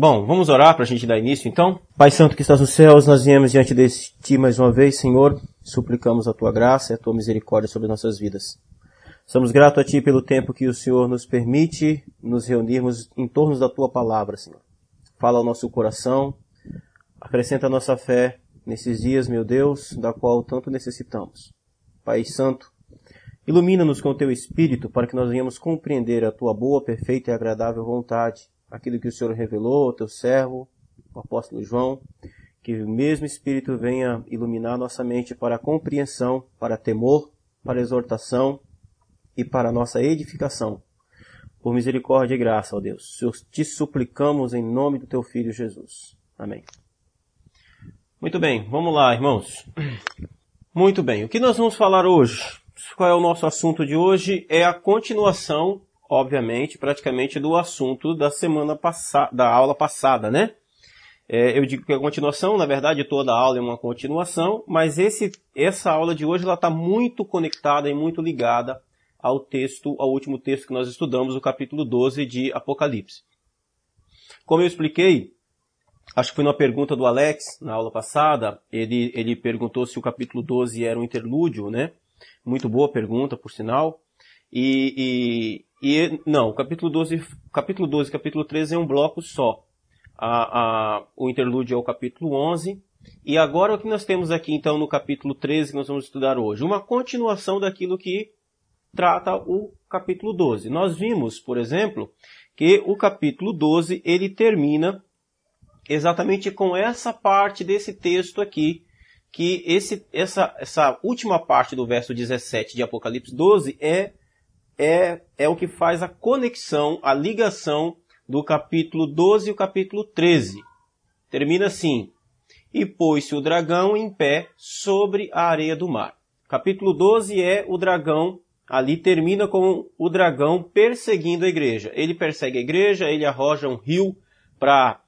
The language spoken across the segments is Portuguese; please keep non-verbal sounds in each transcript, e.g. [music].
Bom, vamos orar para a gente dar início então? Pai Santo que estás nos céus, nós viemos diante de Ti mais uma vez, Senhor, suplicamos a Tua graça e a Tua misericórdia sobre nossas vidas. Somos gratos a Ti pelo tempo que o Senhor nos permite nos reunirmos em torno da Tua palavra, Senhor. Fala ao nosso coração, acrescenta a nossa fé nesses dias, meu Deus, da qual tanto necessitamos. Pai Santo, ilumina-nos com o Teu Espírito para que nós venhamos compreender a Tua boa, perfeita e agradável vontade aquilo que o Senhor revelou ao teu servo, o apóstolo João, que o mesmo Espírito venha iluminar nossa mente para compreensão, para temor, para exortação e para nossa edificação. Por misericórdia e graça, ó Deus, te suplicamos em nome do teu Filho Jesus. Amém. Muito bem, vamos lá, irmãos. Muito bem, o que nós vamos falar hoje? Qual é o nosso assunto de hoje? É a continuação obviamente, praticamente do assunto da semana passada, da aula passada, né? É, eu digo que é a continuação, na verdade, toda aula é uma continuação, mas esse, essa aula de hoje ela está muito conectada e muito ligada ao texto, ao último texto que nós estudamos, o capítulo 12 de Apocalipse. Como eu expliquei, acho que foi uma pergunta do Alex na aula passada, ele, ele perguntou se o capítulo 12 era um interlúdio, né? Muito boa pergunta, por sinal. E, e não, o capítulo 12, capítulo 12 e capítulo 13 é um bloco só. A, a, o interlúdio é o capítulo 11. E agora o que nós temos aqui então no capítulo 13 que nós vamos estudar hoje? Uma continuação daquilo que trata o capítulo 12. Nós vimos, por exemplo, que o capítulo 12 ele termina exatamente com essa parte desse texto aqui, que esse, essa, essa última parte do verso 17 de Apocalipse 12 é é, é o que faz a conexão, a ligação do capítulo 12 e o capítulo 13. Termina assim: E pôs-se o dragão em pé sobre a areia do mar. Capítulo 12 é o dragão, ali termina com o dragão perseguindo a igreja. Ele persegue a igreja, ele arroja um rio para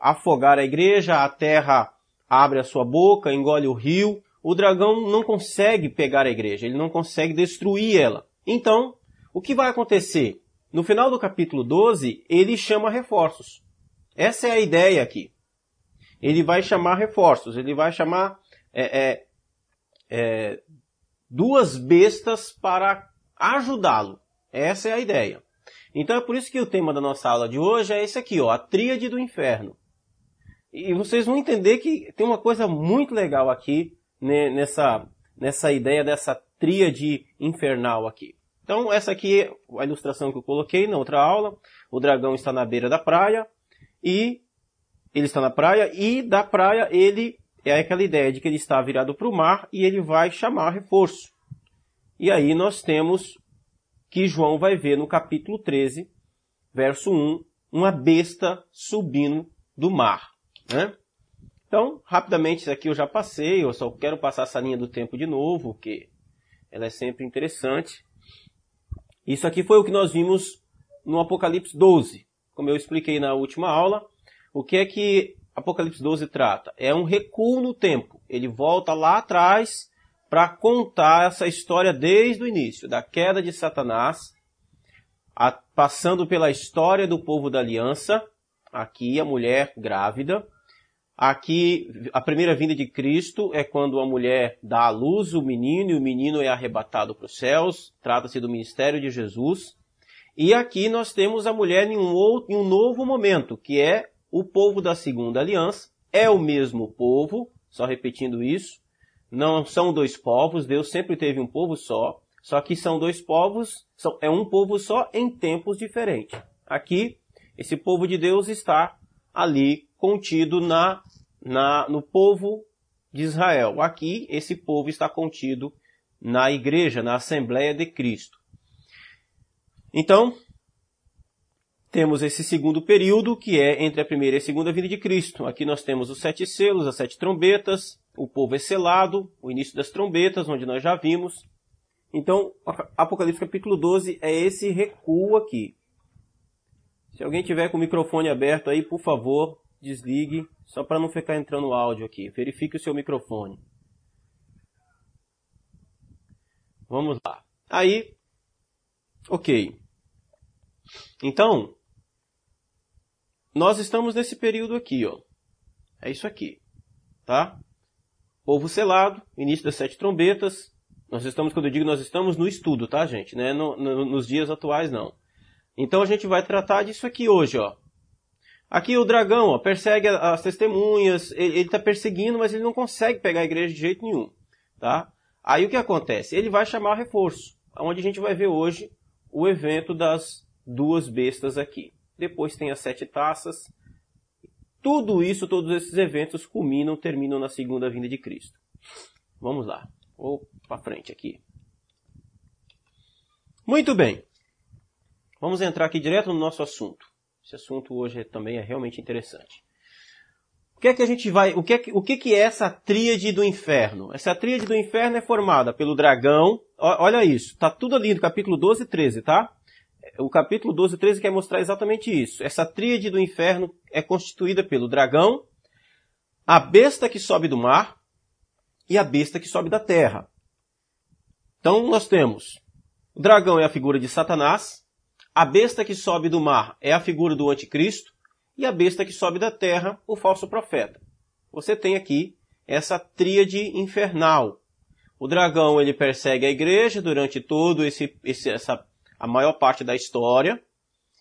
afogar a igreja, a terra abre a sua boca, engole o rio. O dragão não consegue pegar a igreja, ele não consegue destruir ela. Então, o que vai acontecer? No final do capítulo 12, ele chama reforços. Essa é a ideia aqui. Ele vai chamar reforços, ele vai chamar é, é, é, duas bestas para ajudá-lo. Essa é a ideia. Então é por isso que o tema da nossa aula de hoje é esse aqui, ó, a tríade do inferno. E vocês vão entender que tem uma coisa muito legal aqui né, nessa, nessa ideia dessa tríade infernal aqui. Então, essa aqui é a ilustração que eu coloquei na outra aula. O dragão está na beira da praia e ele está na praia e da praia ele é aquela ideia de que ele está virado para o mar e ele vai chamar reforço. E aí nós temos que João vai ver no capítulo 13, verso 1, uma besta subindo do mar. Né? Então, rapidamente, isso aqui eu já passei, eu só quero passar essa linha do tempo de novo, que ela é sempre interessante. Isso aqui foi o que nós vimos no Apocalipse 12. Como eu expliquei na última aula, o que é que Apocalipse 12 trata? É um recuo no tempo. Ele volta lá atrás para contar essa história desde o início, da queda de Satanás, a, passando pela história do povo da aliança, aqui a mulher grávida, Aqui, a primeira vinda de Cristo é quando a mulher dá à luz o menino e o menino é arrebatado para os céus. Trata-se do ministério de Jesus. E aqui nós temos a mulher em um, outro, em um novo momento, que é o povo da segunda aliança. É o mesmo povo, só repetindo isso. Não são dois povos, Deus sempre teve um povo só. Só que são dois povos, são, é um povo só em tempos diferentes. Aqui, esse povo de Deus está ali contido na, na, no povo de Israel. Aqui, esse povo está contido na igreja, na Assembleia de Cristo. Então, temos esse segundo período, que é entre a primeira e a segunda vinda de Cristo. Aqui nós temos os sete selos, as sete trombetas, o povo é selado, o início das trombetas, onde nós já vimos. Então, Apocalipse capítulo 12 é esse recuo aqui. Se alguém tiver com o microfone aberto aí, por favor, desligue, só para não ficar entrando áudio aqui. Verifique o seu microfone. Vamos lá. Aí, ok. Então, nós estamos nesse período aqui, ó. É isso aqui, tá? Povo selado, início das sete trombetas. Nós estamos, quando eu digo nós estamos no estudo, tá, gente? Né? No, no, nos dias atuais, não. Então a gente vai tratar disso aqui hoje, ó. Aqui o dragão, ó, persegue as testemunhas, ele está perseguindo, mas ele não consegue pegar a igreja de jeito nenhum, tá? Aí o que acontece? Ele vai chamar reforço, onde a gente vai ver hoje o evento das duas bestas aqui. Depois tem as sete taças. Tudo isso, todos esses eventos culminam, terminam na segunda vinda de Cristo. Vamos lá. Vou para frente aqui. Muito bem. Vamos entrar aqui direto no nosso assunto. Esse assunto hoje é, também é realmente interessante. O que é que a gente vai, o que é que, o que, que é essa tríade do inferno? Essa tríade do inferno é formada pelo dragão, olha isso, tá tudo ali no capítulo 12 e 13, tá? o capítulo 12 e 13 quer mostrar exatamente isso. Essa tríade do inferno é constituída pelo dragão, a besta que sobe do mar e a besta que sobe da terra. Então nós temos o dragão é a figura de Satanás, a besta que sobe do mar é a figura do anticristo e a besta que sobe da terra, o falso profeta. Você tem aqui essa tríade infernal. O dragão ele persegue a igreja durante todo esse, esse essa a maior parte da história.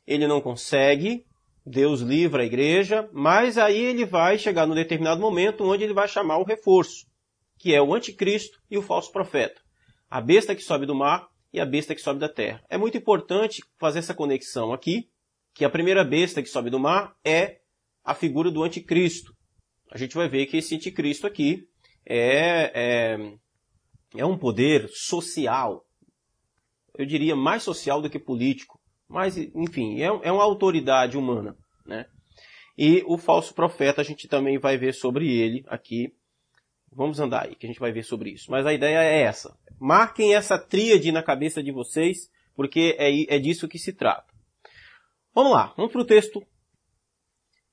Ele não consegue, Deus livra a igreja, mas aí ele vai chegar num determinado momento onde ele vai chamar o reforço, que é o anticristo e o falso profeta. A besta que sobe do mar e a besta que sobe da terra. É muito importante fazer essa conexão aqui, que a primeira besta que sobe do mar é a figura do anticristo. A gente vai ver que esse anticristo aqui é, é, é um poder social, eu diria, mais social do que político. Mas, enfim, é, é uma autoridade humana, né? E o falso profeta, a gente também vai ver sobre ele aqui. Vamos andar aí, que a gente vai ver sobre isso. Mas a ideia é essa. Marquem essa tríade na cabeça de vocês, porque é, é disso que se trata. Vamos lá, vamos para o texto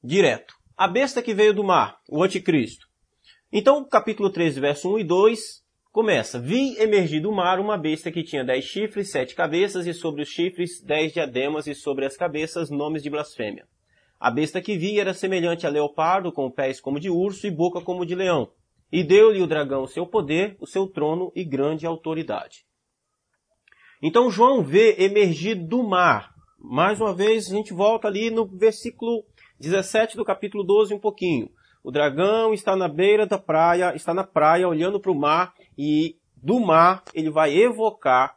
direto. A besta que veio do mar, o anticristo. Então, capítulo 13, verso 1 e 2, Começa. Vi emergir do mar uma besta que tinha dez chifres, sete cabeças, e sobre os chifres dez diademas, e sobre as cabeças nomes de blasfêmia. A besta que vi era semelhante a leopardo, com pés como de urso e boca como de leão. E deu-lhe o dragão o seu poder, o seu trono e grande autoridade. Então João vê emergir do mar. Mais uma vez, a gente volta ali no versículo 17 do capítulo 12 um pouquinho. O dragão está na beira da praia, está na praia olhando para o mar e do mar ele vai evocar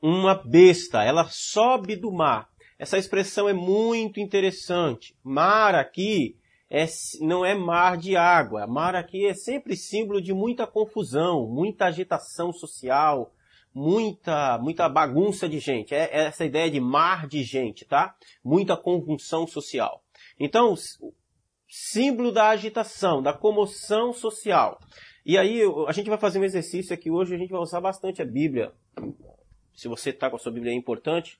uma besta. Ela sobe do mar. Essa expressão é muito interessante. Mar aqui é, não é mar de água. Mar aqui é sempre símbolo de muita confusão, muita agitação social, muita, muita bagunça de gente. É, é essa ideia de mar de gente, tá? Muita convulsão social. Então, símbolo da agitação, da comoção social. E aí a gente vai fazer um exercício aqui hoje, a gente vai usar bastante a Bíblia. Se você está com a sua Bíblia é importante.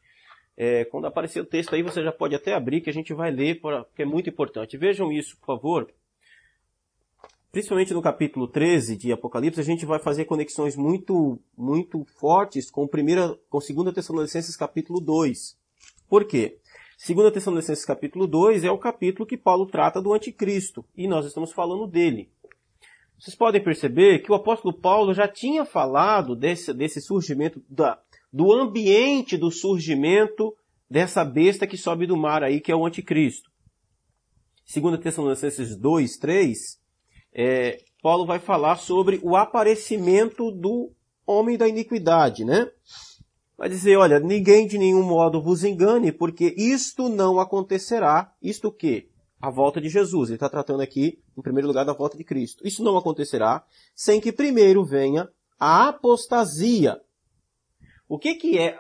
É, quando aparecer o texto aí, você já pode até abrir, que a gente vai ler, porque é muito importante. Vejam isso, por favor. Principalmente no capítulo 13 de Apocalipse, a gente vai fazer conexões muito, muito fortes com, primeira, com 2 Tessalonicenses capítulo 2. Por quê? 2 Tessalonicenses capítulo 2 é o capítulo que Paulo trata do anticristo, e nós estamos falando dele. Vocês podem perceber que o apóstolo Paulo já tinha falado desse, desse surgimento, da, do ambiente do surgimento dessa besta que sobe do mar aí, que é o anticristo. 2 Tessalonicenses 2, 3, é, Paulo vai falar sobre o aparecimento do homem da iniquidade, né? vai dizer, olha, ninguém de nenhum modo vos engane, porque isto não acontecerá. Isto o quê? A volta de Jesus. Ele está tratando aqui, em primeiro lugar, da volta de Cristo. Isso não acontecerá sem que primeiro venha a apostasia. O que que é?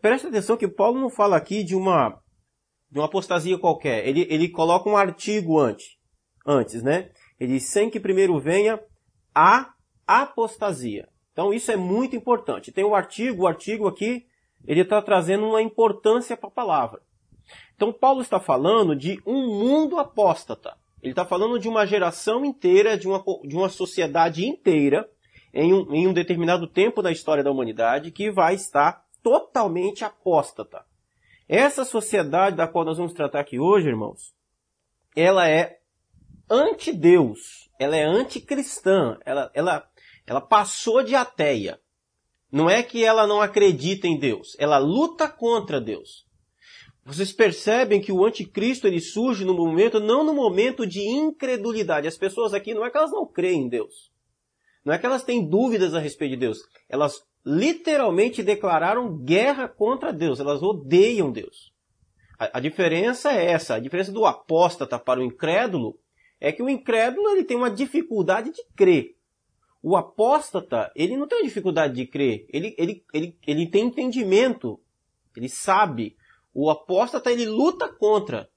Presta atenção que Paulo não fala aqui de uma, de uma apostasia qualquer. Ele, ele coloca um artigo antes, antes, né? Ele diz, sem que primeiro venha a apostasia. Então isso é muito importante. Tem o artigo, o artigo aqui, ele está trazendo uma importância para a palavra. Então Paulo está falando de um mundo apóstata. Ele está falando de uma geração inteira, de uma, de uma sociedade inteira, em um, em um determinado tempo da história da humanidade, que vai estar totalmente apóstata. Essa sociedade da qual nós vamos tratar aqui hoje, irmãos, ela é anti-Deus, ela é anticristã, ela, ela, ela passou de ateia. Não é que ela não acredita em Deus, ela luta contra Deus. Vocês percebem que o anticristo ele surge no momento, não no momento de incredulidade. As pessoas aqui não é que elas não creem em Deus. Não é que elas têm dúvidas a respeito de Deus. Elas literalmente declararam guerra contra Deus. Elas odeiam Deus. A, a diferença é essa. A diferença do apóstata para o incrédulo é que o incrédulo ele tem uma dificuldade de crer. O apóstata, ele não tem dificuldade de crer. Ele, ele, ele, ele tem entendimento. Ele sabe o apóstata ele luta contra.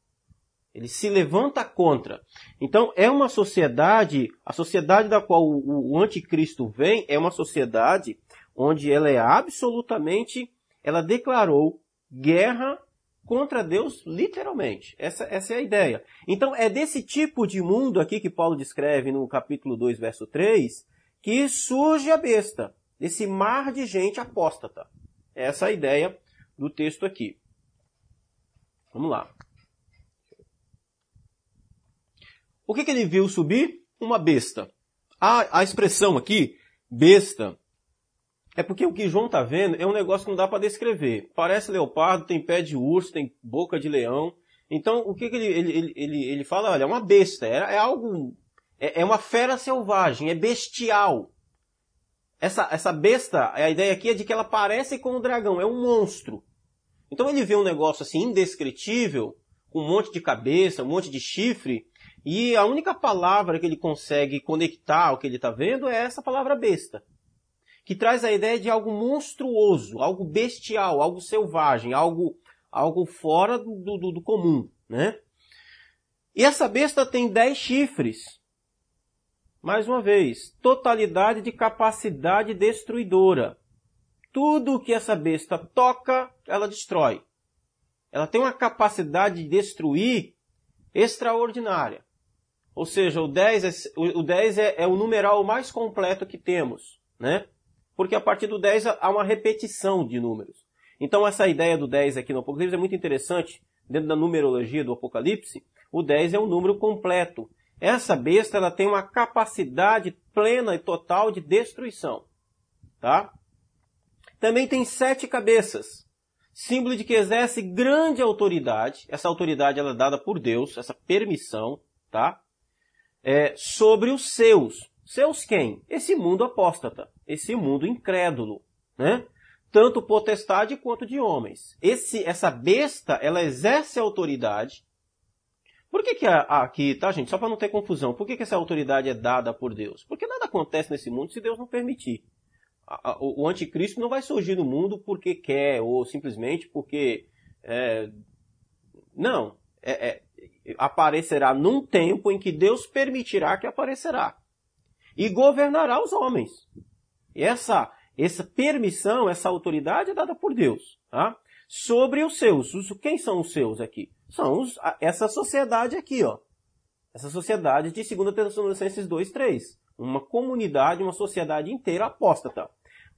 Ele se levanta contra. Então é uma sociedade, a sociedade da qual o, o anticristo vem é uma sociedade onde ela é absolutamente, ela declarou guerra contra Deus literalmente. Essa, essa é a ideia. Então é desse tipo de mundo aqui que Paulo descreve no capítulo 2, verso 3, que surge a besta, esse mar de gente apóstata. Essa é a ideia do texto aqui. Vamos lá. O que, que ele viu subir? Uma besta. A, a expressão aqui, besta, é porque o que João está vendo é um negócio que não dá para descrever. Parece leopardo, tem pé de urso, tem boca de leão. Então, o que, que ele, ele, ele, ele fala? Olha, é uma besta, é, é algo. É, é, uma fera selvagem, é bestial. Essa, essa besta, a ideia aqui é de que ela parece com um dragão, é um monstro. Então ele vê um negócio assim indescritível, com um monte de cabeça, um monte de chifre, e a única palavra que ele consegue conectar ao que ele está vendo é essa palavra besta. Que traz a ideia de algo monstruoso, algo bestial, algo selvagem, algo, algo fora do, do, do comum, né? E essa besta tem dez chifres. Mais uma vez, totalidade de capacidade destruidora. Tudo que essa besta toca, ela destrói. Ela tem uma capacidade de destruir extraordinária. Ou seja, o 10, é, o 10 é, é o numeral mais completo que temos, né? Porque a partir do 10 há uma repetição de números. Então essa ideia do 10 aqui no Apocalipse é muito interessante. Dentro da numerologia do Apocalipse, o 10 é um número completo. Essa besta ela tem uma capacidade plena e total de destruição. Tá? Também tem sete cabeças, símbolo de que exerce grande autoridade. Essa autoridade ela é dada por Deus, essa permissão, tá? É, sobre os seus. Seus quem? Esse mundo apóstata, esse mundo incrédulo, né? Tanto potestade quanto de homens. Esse, essa besta, ela exerce autoridade. Por que que aqui, tá gente, só para não ter confusão, por que que essa autoridade é dada por Deus? Porque nada acontece nesse mundo se Deus não permitir o anticristo não vai surgir no mundo porque quer ou simplesmente porque é, não é, é, aparecerá num tempo em que Deus permitirá que aparecerá. E governará os homens. E essa essa permissão essa autoridade é dada por Deus tá? sobre os seus. Quem são os seus aqui? São os, essa sociedade aqui ó. Essa sociedade de 2 Tessalonicenses 2, 3 uma comunidade, uma sociedade inteira apóstata.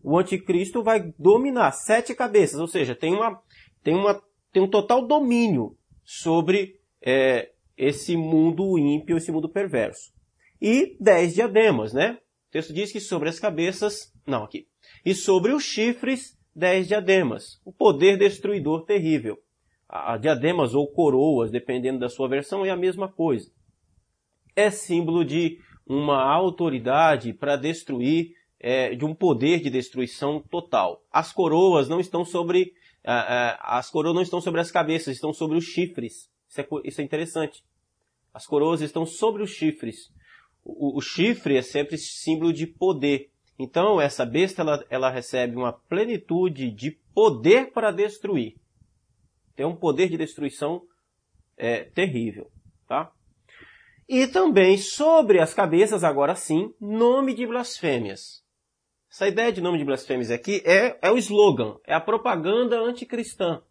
O anticristo vai dominar sete cabeças, ou seja, tem, uma, tem, uma, tem um total domínio sobre é, esse mundo ímpio, esse mundo perverso. E dez diademas, né? O texto diz que sobre as cabeças, não, aqui. E sobre os chifres, dez diademas. O poder destruidor terrível. A diademas ou coroas, dependendo da sua versão, é a mesma coisa. É símbolo de uma autoridade para destruir, é, de um poder de destruição total. As coroas não estão sobre, as coroas não estão sobre as cabeças, estão sobre os chifres. Isso é, isso é interessante. As coroas estão sobre os chifres. O, o, chifre é sempre símbolo de poder. Então, essa besta, ela, ela recebe uma plenitude de poder para destruir. Tem um poder de destruição é, terrível, tá? E também sobre as cabeças, agora sim, nome de blasfêmias. Essa ideia de nome de blasfêmias aqui é, é o slogan, é a propaganda anticristã.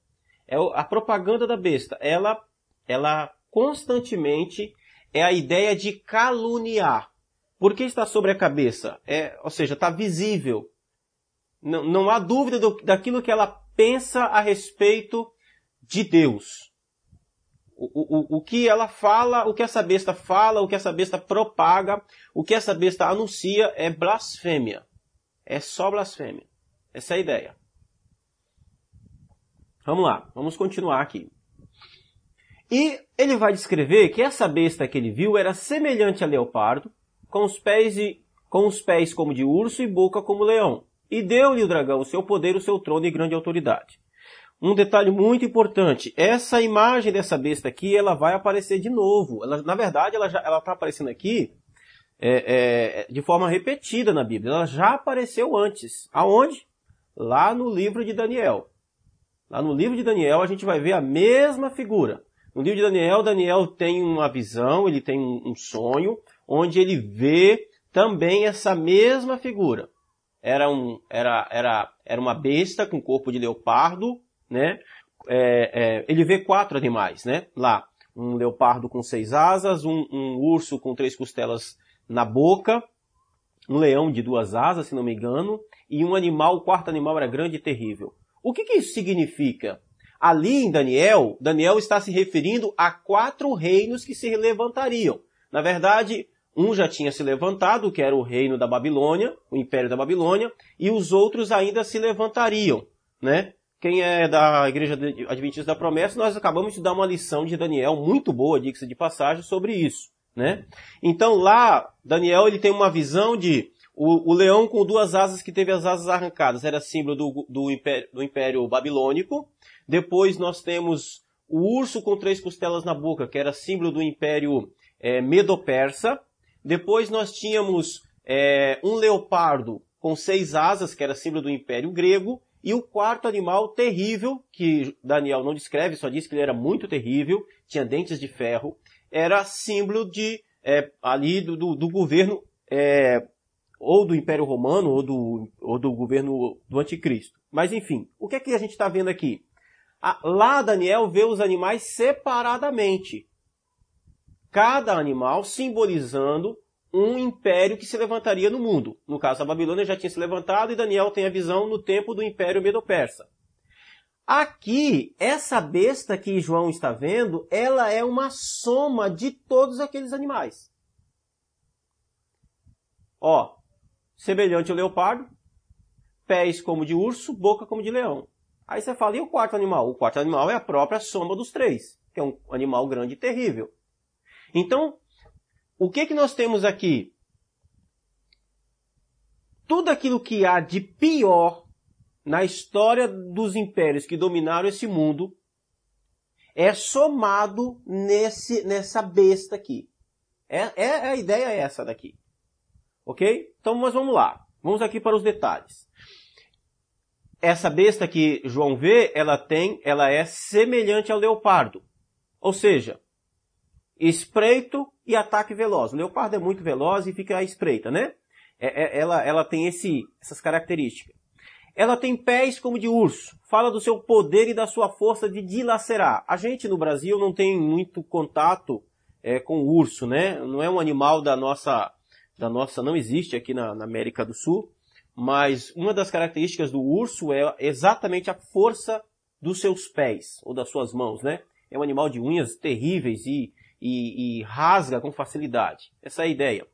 É a propaganda da besta. Ela, ela constantemente é a ideia de caluniar. Por que está sobre a cabeça? É, ou seja, está visível. Não, não há dúvida do, daquilo que ela pensa a respeito de Deus. O, o, o que ela fala, o que essa besta fala, o que essa besta propaga, o que essa besta anuncia é blasfêmia. É só blasfêmia. Essa é a ideia. Vamos lá, vamos continuar aqui. E ele vai descrever que essa besta que ele viu era semelhante a leopardo, com os pés, com os pés como de urso e boca como leão. E deu-lhe o dragão o seu poder, o seu trono e grande autoridade. Um detalhe muito importante, essa imagem dessa besta aqui, ela vai aparecer de novo. Ela, na verdade, ela está aparecendo aqui é, é, de forma repetida na Bíblia. Ela já apareceu antes. Aonde? Lá no livro de Daniel. Lá no livro de Daniel a gente vai ver a mesma figura. No livro de Daniel, Daniel tem uma visão, ele tem um sonho, onde ele vê também essa mesma figura. Era, um, era, era, era uma besta com corpo de leopardo, né? É, é, ele vê quatro animais, né? Lá, um leopardo com seis asas, um, um urso com três costelas na boca, um leão de duas asas, se não me engano, e um animal, o quarto animal era grande e terrível. O que, que isso significa? Ali em Daniel, Daniel está se referindo a quatro reinos que se levantariam. Na verdade, um já tinha se levantado, que era o reino da Babilônia, o império da Babilônia, e os outros ainda se levantariam, né? Quem é da Igreja Adventista da Promessa, nós acabamos de dar uma lição de Daniel muito boa, diga-se de passagem, sobre isso, né? Então lá, Daniel ele tem uma visão de o, o, leão com duas asas que teve as asas arrancadas era símbolo do, do, império, do império Babilônico. Depois nós temos o urso com três costelas na boca, que era símbolo do Império é, Medo-Persa. Depois nós tínhamos é, um leopardo com seis asas, que era símbolo do Império Grego. E o quarto animal terrível, que Daniel não descreve, só diz que ele era muito terrível, tinha dentes de ferro, era símbolo de é, ali do, do, do governo é, ou do Império Romano ou do, ou do governo do Anticristo. Mas enfim, o que é que a gente está vendo aqui? Lá Daniel vê os animais separadamente. Cada animal simbolizando um império que se levantaria no mundo. No caso, a Babilônia já tinha se levantado e Daniel tem a visão no tempo do Império Medo-Persa. Aqui, essa besta que João está vendo, ela é uma soma de todos aqueles animais. Ó, semelhante ao leopardo, pés como de urso, boca como de leão. Aí você fala, e o quarto animal? O quarto animal é a própria soma dos três, que é um animal grande e terrível. Então, o que, que nós temos aqui? Tudo aquilo que há de pior na história dos impérios que dominaram esse mundo é somado nesse, nessa besta aqui. É, é, a ideia é essa daqui. Ok? Então, mas vamos lá. Vamos aqui para os detalhes. Essa besta que João vê, ela tem, ela é semelhante ao leopardo. Ou seja, espreito e ataque veloz. O leopardo é muito veloz e fica à espreita, né? É, é, ela, ela tem esse, essas características. Ela tem pés como de urso. Fala do seu poder e da sua força de dilacerar. A gente no Brasil não tem muito contato é, com o urso, né? Não é um animal da nossa da nossa não existe aqui na, na América do Sul, mas uma das características do urso é exatamente a força dos seus pés, ou das suas mãos, né? É um animal de unhas terríveis e, e, e rasga com facilidade. Essa é a ideia.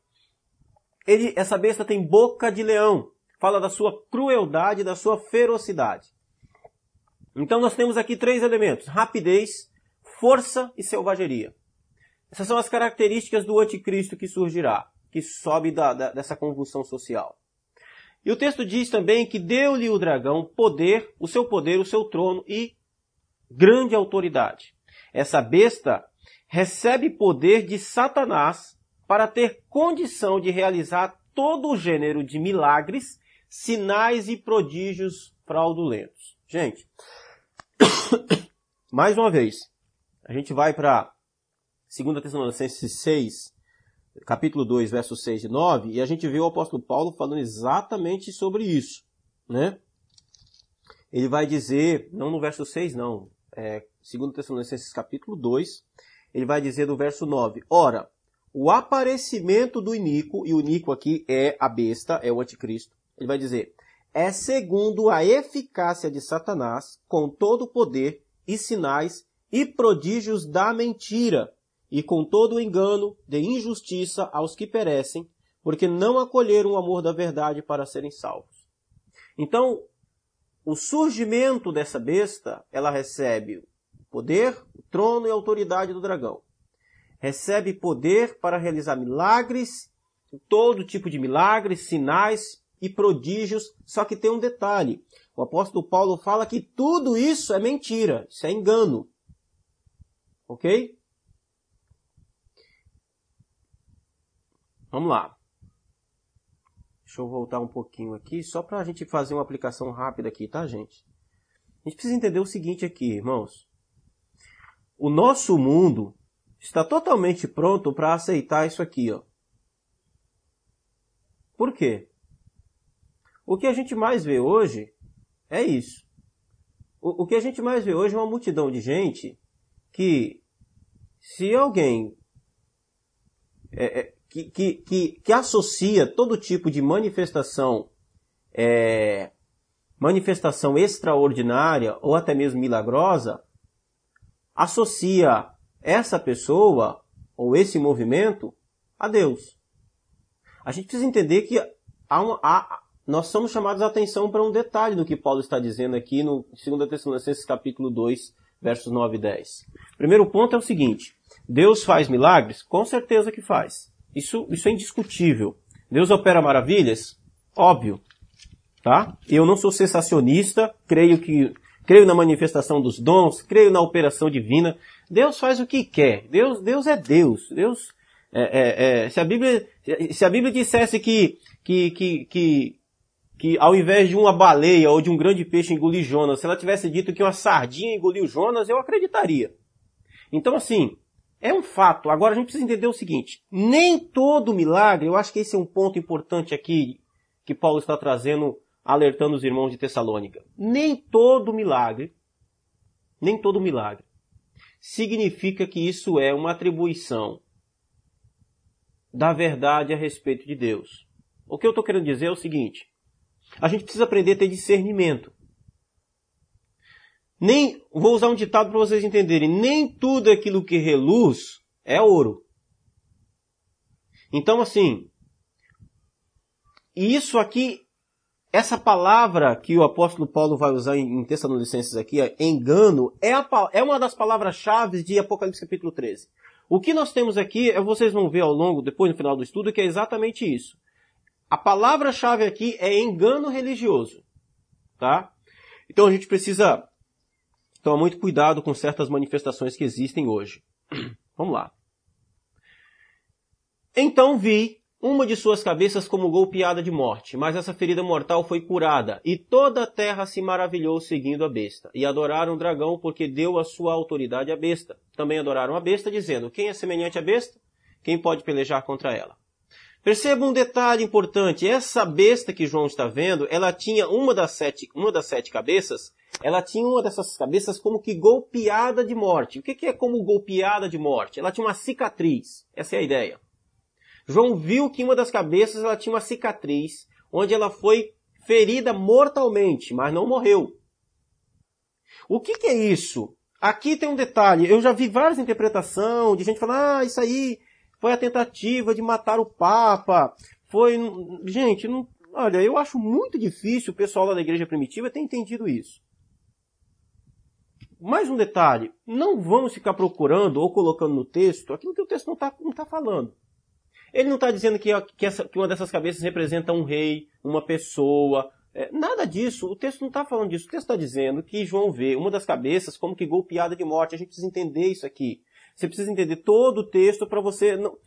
Ele, essa besta tem boca de leão. Fala da sua crueldade, da sua ferocidade. Então nós temos aqui três elementos: rapidez, força e selvageria. Essas são as características do anticristo que surgirá que sobe da, da, dessa convulsão social. E o texto diz também que deu-lhe o dragão poder, o seu poder, o seu trono e grande autoridade. Essa besta recebe poder de Satanás para ter condição de realizar todo o gênero de milagres, sinais e prodígios fraudulentos. Gente, [coughs] mais uma vez, a gente vai para 2 Tessalonicenses 6, capítulo 2, versos 6 e 9, e a gente vê o apóstolo Paulo falando exatamente sobre isso, né? Ele vai dizer, não no verso 6 não, é, segundo Tessalonicenses capítulo 2, ele vai dizer do verso 9, ora, o aparecimento do Inico, e o Inico aqui é a besta, é o anticristo, ele vai dizer, é segundo a eficácia de Satanás, com todo o poder e sinais e prodígios da mentira, e com todo o engano de injustiça aos que perecem, porque não acolheram o amor da verdade para serem salvos. Então, o surgimento dessa besta, ela recebe o poder, o trono e a autoridade do dragão. Recebe poder para realizar milagres, todo tipo de milagres, sinais e prodígios, só que tem um detalhe. O apóstolo Paulo fala que tudo isso é mentira, isso é engano. Ok? Vamos lá. Deixa eu voltar um pouquinho aqui, só para a gente fazer uma aplicação rápida aqui, tá, gente? A gente precisa entender o seguinte aqui, irmãos. O nosso mundo está totalmente pronto para aceitar isso aqui, ó. Por quê? O que a gente mais vê hoje é isso. O, o que a gente mais vê hoje é uma multidão de gente que, se alguém é, é, que, que, que, que associa todo tipo de manifestação, é, manifestação extraordinária ou até mesmo milagrosa, associa essa pessoa ou esse movimento a Deus. A gente precisa entender que há uma, há, nós somos chamados a atenção para um detalhe do que Paulo está dizendo aqui no 2 Tessalonicenses capítulo 2, versos 9 e 10. Primeiro ponto é o seguinte, Deus faz milagres? Com certeza que faz. Isso, isso é indiscutível. Deus opera maravilhas? Óbvio. Tá? Eu não sou sensacionista, creio que creio na manifestação dos dons, creio na operação divina. Deus faz o que quer. Deus, Deus é Deus. Deus é, é, é, se a Bíblia se a Bíblia dissesse que que, que, que que ao invés de uma baleia ou de um grande peixe engolir Jonas, se ela tivesse dito que uma sardinha engoliu Jonas, eu acreditaria. Então assim, é um fato. Agora a gente precisa entender o seguinte: nem todo milagre, eu acho que esse é um ponto importante aqui que Paulo está trazendo, alertando os irmãos de Tessalônica. Nem todo milagre, nem todo milagre, significa que isso é uma atribuição da verdade a respeito de Deus. O que eu estou querendo dizer é o seguinte: a gente precisa aprender a ter discernimento. Nem, vou usar um ditado para vocês entenderem, nem tudo aquilo que reluz é ouro. Então assim, isso aqui, essa palavra que o apóstolo Paulo vai usar em Tessalonicenses aqui, engano, é, a, é uma das palavras-chave de Apocalipse capítulo 13. O que nós temos aqui, é, vocês vão ver ao longo, depois no final do estudo, que é exatamente isso. A palavra-chave aqui é engano religioso. Tá? Então a gente precisa Toma muito cuidado com certas manifestações que existem hoje. [clears throat] Vamos lá. Então vi uma de suas cabeças como golpeada de morte, mas essa ferida mortal foi curada, e toda a terra se maravilhou seguindo a besta, e adoraram o dragão porque deu a sua autoridade à besta. Também adoraram a besta, dizendo, quem é semelhante à besta? Quem pode pelejar contra ela? Perceba um detalhe importante, essa besta que João está vendo, ela tinha uma das sete, uma das sete cabeças, ela tinha uma dessas cabeças como que golpeada de morte. O que é como golpeada de morte? Ela tinha uma cicatriz. Essa é a ideia. João viu que uma das cabeças ela tinha uma cicatriz, onde ela foi ferida mortalmente, mas não morreu. O que, que é isso? Aqui tem um detalhe. Eu já vi várias interpretações de gente falando, ah, isso aí foi a tentativa de matar o Papa. Foi. Gente, não... olha, eu acho muito difícil o pessoal lá da igreja primitiva ter entendido isso mais um detalhe, não vamos ficar procurando ou colocando no texto aquilo que o texto não está tá falando. Ele não está dizendo que, que, essa, que, uma dessas cabeças representa um rei, uma pessoa, é, nada disso. O texto não está falando disso. O texto está dizendo que João vê uma das cabeças como que golpeada de morte. A gente precisa entender isso aqui. Você precisa entender todo o texto para você. Não,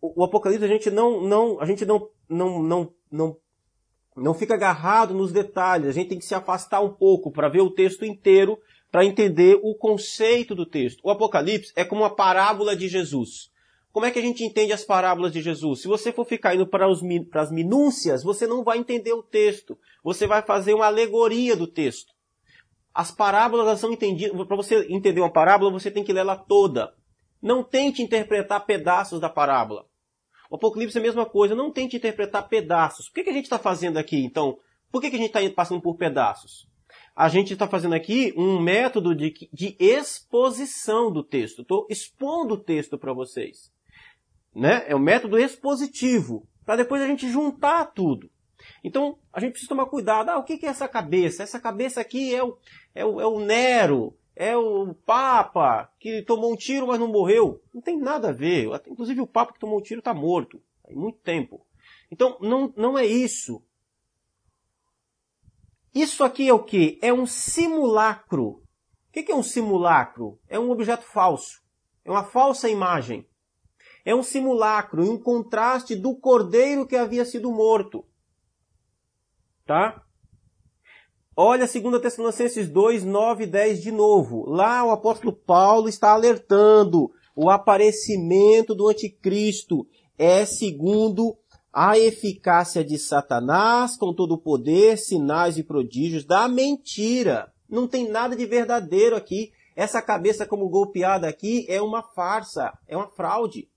o, o Apocalipse a gente não, não, a gente não, não, não, não, não fica agarrado nos detalhes. A gente tem que se afastar um pouco para ver o texto inteiro para entender o conceito do texto. O Apocalipse é como uma parábola de Jesus. Como é que a gente entende as parábolas de Jesus? Se você for ficar indo para, os, para as minúcias, você não vai entender o texto. Você vai fazer uma alegoria do texto. As parábolas são entendidas. Para você entender uma parábola, você tem que lê-la toda. Não tente interpretar pedaços da parábola. O Apocalipse é a mesma coisa. Não tente interpretar pedaços. O que, que a gente está fazendo aqui, então? Por que, que a gente está passando por pedaços? A gente está fazendo aqui um método de, de exposição do texto. Estou expondo o texto para vocês. Né? É um método expositivo, para depois a gente juntar tudo. Então, a gente precisa tomar cuidado. Ah, o que é essa cabeça? Essa cabeça aqui é o, é o, é o Nero, é o Papa, que tomou um tiro, mas não morreu. Não tem nada a ver. Inclusive, o Papa que tomou um tiro está morto. Há muito tempo. Então, não, não é isso. Isso aqui é o que? É um simulacro. O que é um simulacro? É um objeto falso. É uma falsa imagem. É um simulacro um contraste do cordeiro que havia sido morto. Tá? Olha 2 Tessalonicenses 2, 9 e 10 de novo. Lá o apóstolo Paulo está alertando o aparecimento do anticristo é segundo a eficácia de Satanás com todo o poder, sinais e prodígios da mentira. Não tem nada de verdadeiro aqui. Essa cabeça como golpeada aqui é uma farsa, é uma fraude.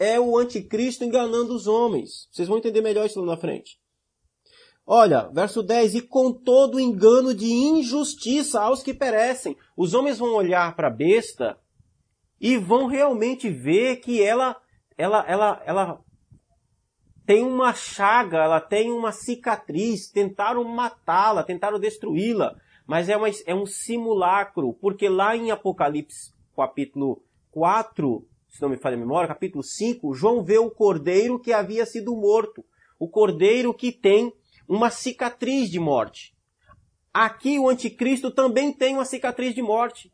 É o anticristo enganando os homens. Vocês vão entender melhor isso lá na frente. Olha, verso 10, e com todo engano de injustiça aos que perecem. Os homens vão olhar para a besta e vão realmente ver que ela, ela, ela, ela tem uma chaga, ela tem uma cicatriz, tentaram matá-la, tentaram destruí-la, mas é, uma, é um simulacro, porque lá em Apocalipse capítulo 4, se não me falha a memória, capítulo 5, João vê o cordeiro que havia sido morto, o cordeiro que tem uma cicatriz de morte. Aqui o anticristo também tem uma cicatriz de morte.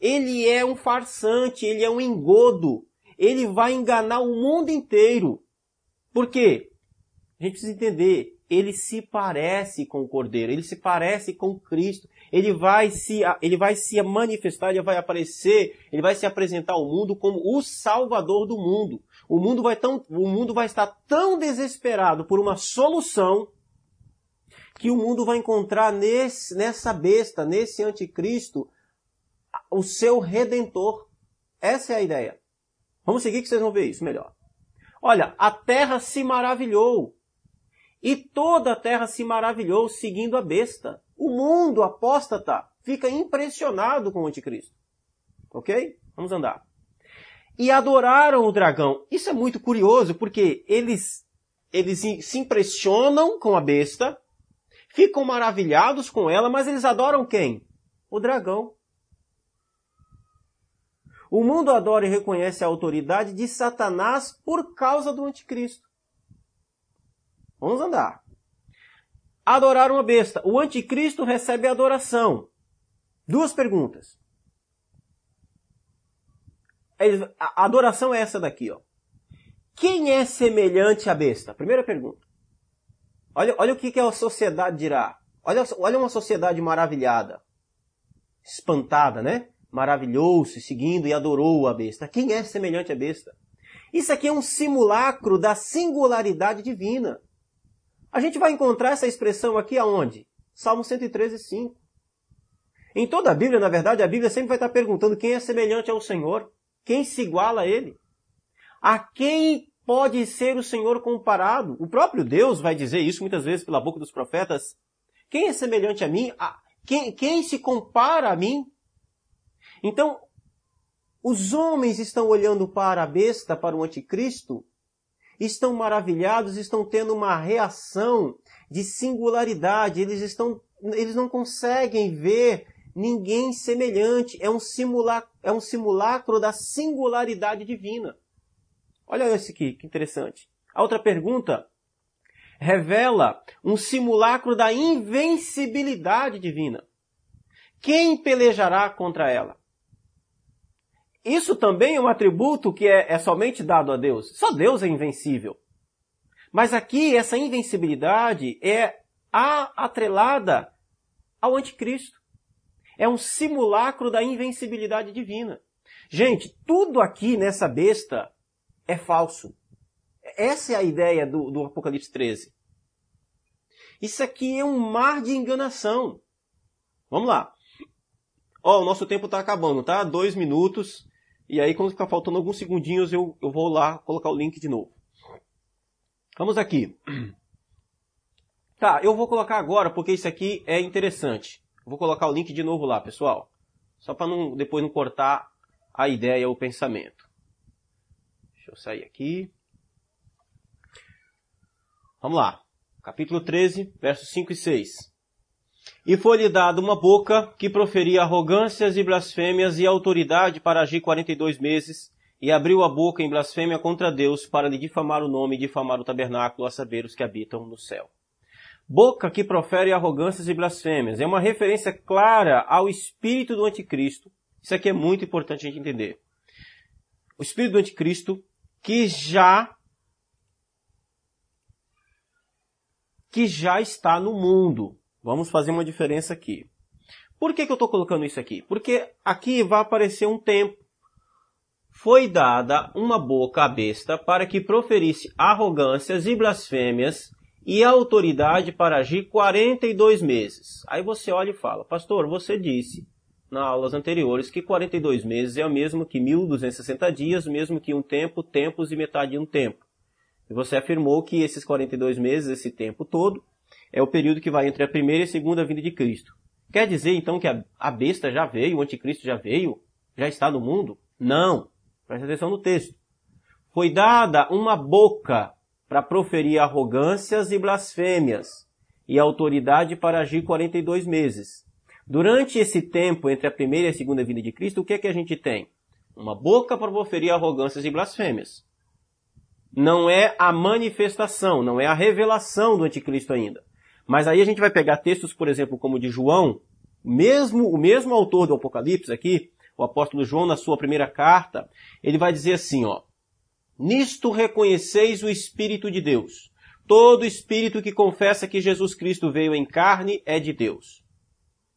Ele é um farsante, ele é um engodo. Ele vai enganar o mundo inteiro. Por quê? A gente precisa entender, ele se parece com o Cordeiro, ele se parece com Cristo, ele vai se, ele vai se manifestar, ele vai aparecer, ele vai se apresentar ao mundo como o Salvador do mundo. O mundo vai, tão, o mundo vai estar tão desesperado por uma solução que o mundo vai encontrar nesse, nessa besta, nesse anticristo, o seu redentor. Essa é a ideia. Vamos seguir que vocês vão ver isso melhor. Olha, a terra se maravilhou. E toda a terra se maravilhou seguindo a besta. O mundo apóstata fica impressionado com o anticristo. Ok? Vamos andar. E adoraram o dragão. Isso é muito curioso porque eles, eles se impressionam com a besta, ficam maravilhados com ela, mas eles adoram quem? O dragão. O mundo adora e reconhece a autoridade de Satanás por causa do anticristo. Vamos andar. Adoraram a besta. O anticristo recebe adoração. Duas perguntas. A adoração é essa daqui, ó. Quem é semelhante à besta? Primeira pergunta. Olha, olha o que, que a sociedade dirá. Olha, olha uma sociedade maravilhada. Espantada, né? Maravilhou-se, seguindo e adorou a besta. Quem é semelhante à besta? Isso aqui é um simulacro da singularidade divina. A gente vai encontrar essa expressão aqui aonde? Salmo 113, 5. Em toda a Bíblia, na verdade, a Bíblia sempre vai estar perguntando quem é semelhante ao Senhor, quem se iguala a Ele. A quem pode ser o Senhor comparado? O próprio Deus vai dizer isso muitas vezes pela boca dos profetas. Quem é semelhante a mim? quem, quem se compara a mim? Então, os homens estão olhando para a besta, para o anticristo, estão maravilhados, estão tendo uma reação de singularidade, eles estão, eles não conseguem ver ninguém semelhante, é um simulacro, é um simulacro da singularidade divina. Olha esse aqui, que interessante. A outra pergunta revela um simulacro da invencibilidade divina. Quem pelejará contra ela? Isso também é um atributo que é, é somente dado a Deus. Só Deus é invencível. Mas aqui essa invencibilidade é atrelada ao anticristo. É um simulacro da invencibilidade divina. Gente, tudo aqui nessa besta é falso. Essa é a ideia do, do Apocalipse 13. Isso aqui é um mar de enganação. Vamos lá. Ó, oh, o nosso tempo está acabando, tá? Dois minutos. E aí, quando ficar faltando alguns segundinhos, eu, eu vou lá colocar o link de novo. Vamos aqui. Tá, eu vou colocar agora porque isso aqui é interessante. Vou colocar o link de novo lá, pessoal. Só para não, depois não cortar a ideia ou o pensamento. Deixa eu sair aqui. Vamos lá. Capítulo 13, versos 5 e 6. E foi-lhe dada uma boca que proferia arrogâncias e blasfêmias e autoridade para agir quarenta e dois meses, e abriu a boca em blasfêmia contra Deus para lhe difamar o nome e difamar o tabernáculo, a saber os que habitam no céu. Boca que profere arrogâncias e blasfêmias. É uma referência clara ao espírito do anticristo. Isso aqui é muito importante a gente entender. O espírito do anticristo que já que já está no mundo. Vamos fazer uma diferença aqui. Por que, que eu estou colocando isso aqui? Porque aqui vai aparecer um tempo. Foi dada uma boca à besta para que proferisse arrogâncias e blasfêmias e autoridade para agir 42 meses. Aí você olha e fala, pastor, você disse nas aulas anteriores que 42 meses é o mesmo que 1260 dias, mesmo que um tempo, tempos e metade de um tempo. E você afirmou que esses 42 meses, esse tempo todo, é o período que vai entre a primeira e a segunda vinda de Cristo. Quer dizer então que a besta já veio, o anticristo já veio, já está no mundo? Não. Presta atenção no texto. Foi dada uma boca para proferir arrogâncias e blasfêmias, e autoridade para agir 42 meses. Durante esse tempo entre a primeira e a segunda vinda de Cristo, o que é que a gente tem? Uma boca para proferir arrogâncias e blasfêmias. Não é a manifestação, não é a revelação do anticristo ainda. Mas aí a gente vai pegar textos, por exemplo, como de João, mesmo o mesmo autor do Apocalipse aqui, o apóstolo João na sua primeira carta, ele vai dizer assim, ó: Nisto reconheceis o Espírito de Deus. Todo espírito que confessa que Jesus Cristo veio em carne é de Deus.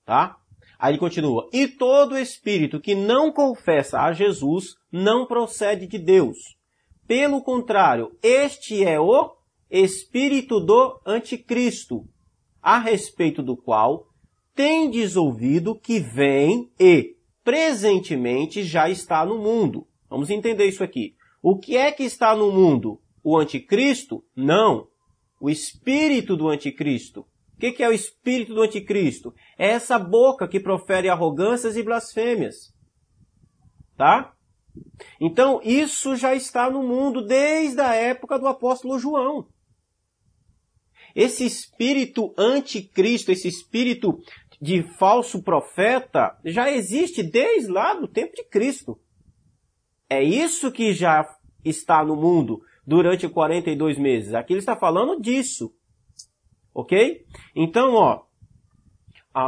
Tá? Aí ele continua. E todo espírito que não confessa a Jesus não procede de Deus. Pelo contrário, este é o espírito do anticristo, a respeito do qual tendes ouvido que vem e presentemente já está no mundo. Vamos entender isso aqui. O que é que está no mundo? O anticristo? Não. O espírito do anticristo. O que é o espírito do anticristo? É essa boca que profere arrogâncias e blasfêmias. Tá? Então, isso já está no mundo desde a época do apóstolo João. Esse espírito anticristo, esse espírito de falso profeta, já existe desde lá do tempo de Cristo. É isso que já está no mundo durante 42 meses. Aqui ele está falando disso. Ok? Então, ó,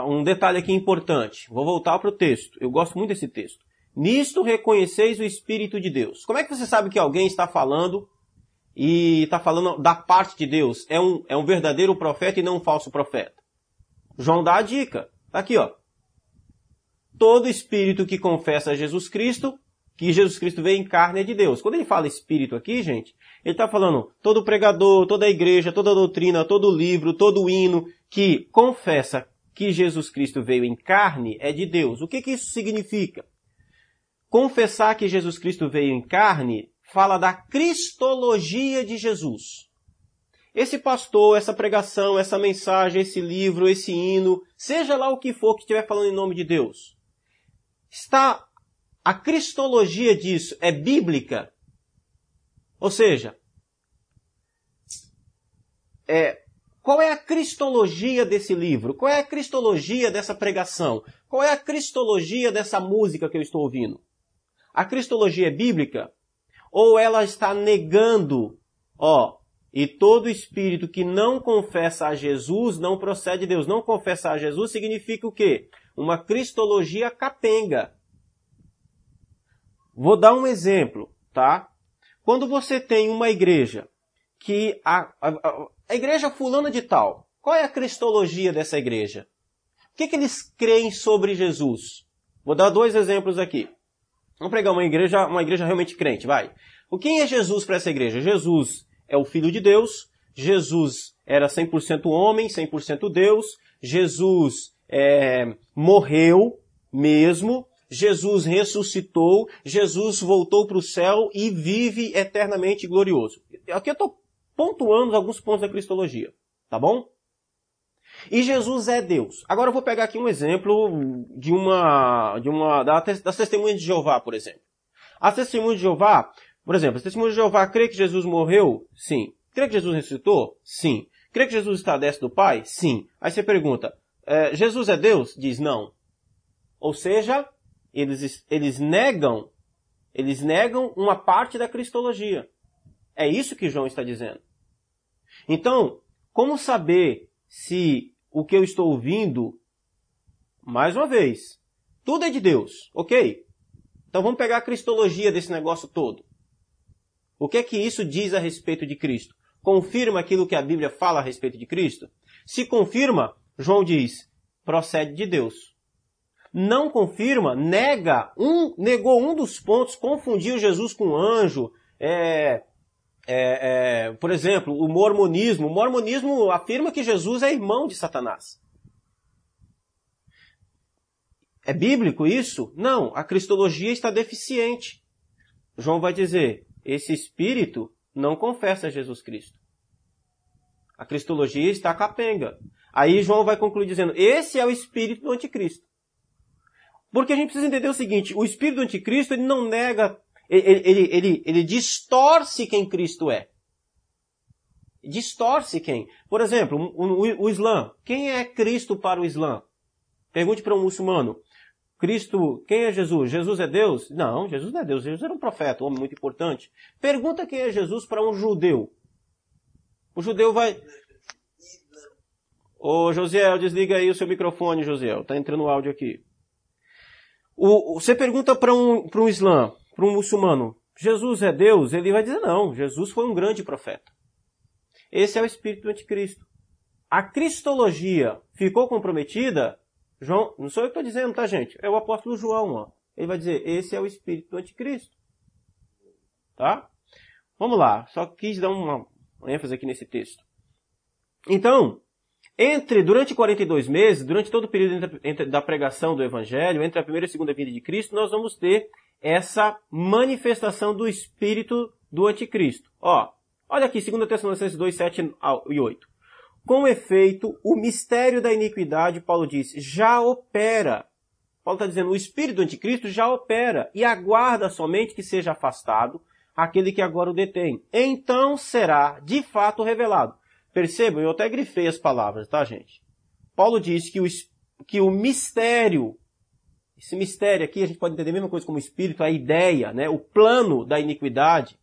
um detalhe aqui importante. Vou voltar para o texto. Eu gosto muito desse texto. Nisto reconheceis o Espírito de Deus. Como é que você sabe que alguém está falando e está falando da parte de Deus? É um, é um verdadeiro profeta e não um falso profeta. João dá a dica. Tá aqui, ó. Todo espírito que confessa Jesus Cristo que Jesus Cristo veio em carne é de Deus. Quando ele fala espírito aqui, gente, ele está falando todo pregador, toda igreja, toda doutrina, todo livro, todo hino que confessa que Jesus Cristo veio em carne é de Deus. O que, que isso significa? Confessar que Jesus Cristo veio em carne fala da cristologia de Jesus. Esse pastor, essa pregação, essa mensagem, esse livro, esse hino, seja lá o que for que estiver falando em nome de Deus, está a cristologia disso é bíblica? Ou seja, é, qual é a cristologia desse livro? Qual é a cristologia dessa pregação? Qual é a cristologia dessa música que eu estou ouvindo? A cristologia é bíblica? Ou ela está negando, ó, e todo espírito que não confessa a Jesus não procede de Deus. Não confessar a Jesus significa o quê? Uma cristologia capenga. Vou dar um exemplo, tá? Quando você tem uma igreja que a, a, a igreja fulana de tal, qual é a cristologia dessa igreja? O que, que eles creem sobre Jesus? Vou dar dois exemplos aqui. Vamos pegar uma igreja, uma igreja realmente crente, vai. O quem é Jesus para essa igreja? Jesus é o Filho de Deus. Jesus era 100% homem, 100% Deus. Jesus é, morreu mesmo. Jesus ressuscitou, Jesus voltou para o céu e vive eternamente glorioso. Aqui eu estou pontuando alguns pontos da cristologia, tá bom? E Jesus é Deus. Agora eu vou pegar aqui um exemplo de uma, de uma, das testemunhas de Jeová, por exemplo. As testemunhas de Jeová, por exemplo, as testemunhas de Jeová crê que Jesus morreu? Sim. Crê que Jesus ressuscitou? Sim. Crê que Jesus está dentro do Pai? Sim. Aí você pergunta, é, Jesus é Deus? Diz não. Ou seja, eles, eles negam, eles negam uma parte da cristologia. É isso que João está dizendo. Então, como saber se o que eu estou ouvindo, mais uma vez, tudo é de Deus, ok? Então vamos pegar a cristologia desse negócio todo. O que é que isso diz a respeito de Cristo? Confirma aquilo que a Bíblia fala a respeito de Cristo? Se confirma, João diz, procede de Deus. Não confirma, nega um, negou um dos pontos, confundiu Jesus com anjo, é, é, é, por exemplo, o mormonismo. O mormonismo afirma que Jesus é irmão de Satanás. É bíblico isso? Não, a cristologia está deficiente. João vai dizer, esse espírito não confessa Jesus Cristo. A cristologia está capenga. Aí João vai concluir dizendo, esse é o espírito do anticristo. Porque a gente precisa entender o seguinte, o espírito do anticristo ele não nega ele, ele, ele, ele distorce quem Cristo é. Distorce quem? Por exemplo, o, o, Islã. Quem é Cristo para o Islã? Pergunte para um muçulmano. Cristo, quem é Jesus? Jesus é Deus? Não, Jesus não é Deus. Jesus era um profeta, um homem muito importante. Pergunta quem é Jesus para um judeu. O judeu vai. Ô, Josiel, desliga aí o seu microfone, Josiel. Tá entrando o áudio aqui. O, você pergunta para um, para um islã para um muçulmano, Jesus é Deus? Ele vai dizer não, Jesus foi um grande profeta. Esse é o espírito do anticristo. A cristologia ficou comprometida? João, não sou eu que estou dizendo, tá gente? É o apóstolo João, ó. Ele vai dizer, esse é o espírito do anticristo. Tá? Vamos lá, só quis dar uma ênfase aqui nesse texto. Então, entre, durante 42 meses, durante todo o período entre, entre, da pregação do Evangelho, entre a primeira e a segunda vinda de Cristo, nós vamos ter essa manifestação do espírito do anticristo. Ó, olha aqui, 2 Tessalonicenses 2, 7 e 8. Com efeito, o mistério da iniquidade, Paulo diz, já opera. Paulo está dizendo, o espírito do anticristo já opera e aguarda somente que seja afastado aquele que agora o detém. Então será de fato revelado. Percebam, eu até grifei as palavras, tá, gente? Paulo diz que o, que o mistério esse mistério aqui a gente pode entender a mesma coisa como espírito, a ideia, né? o plano da iniquidade,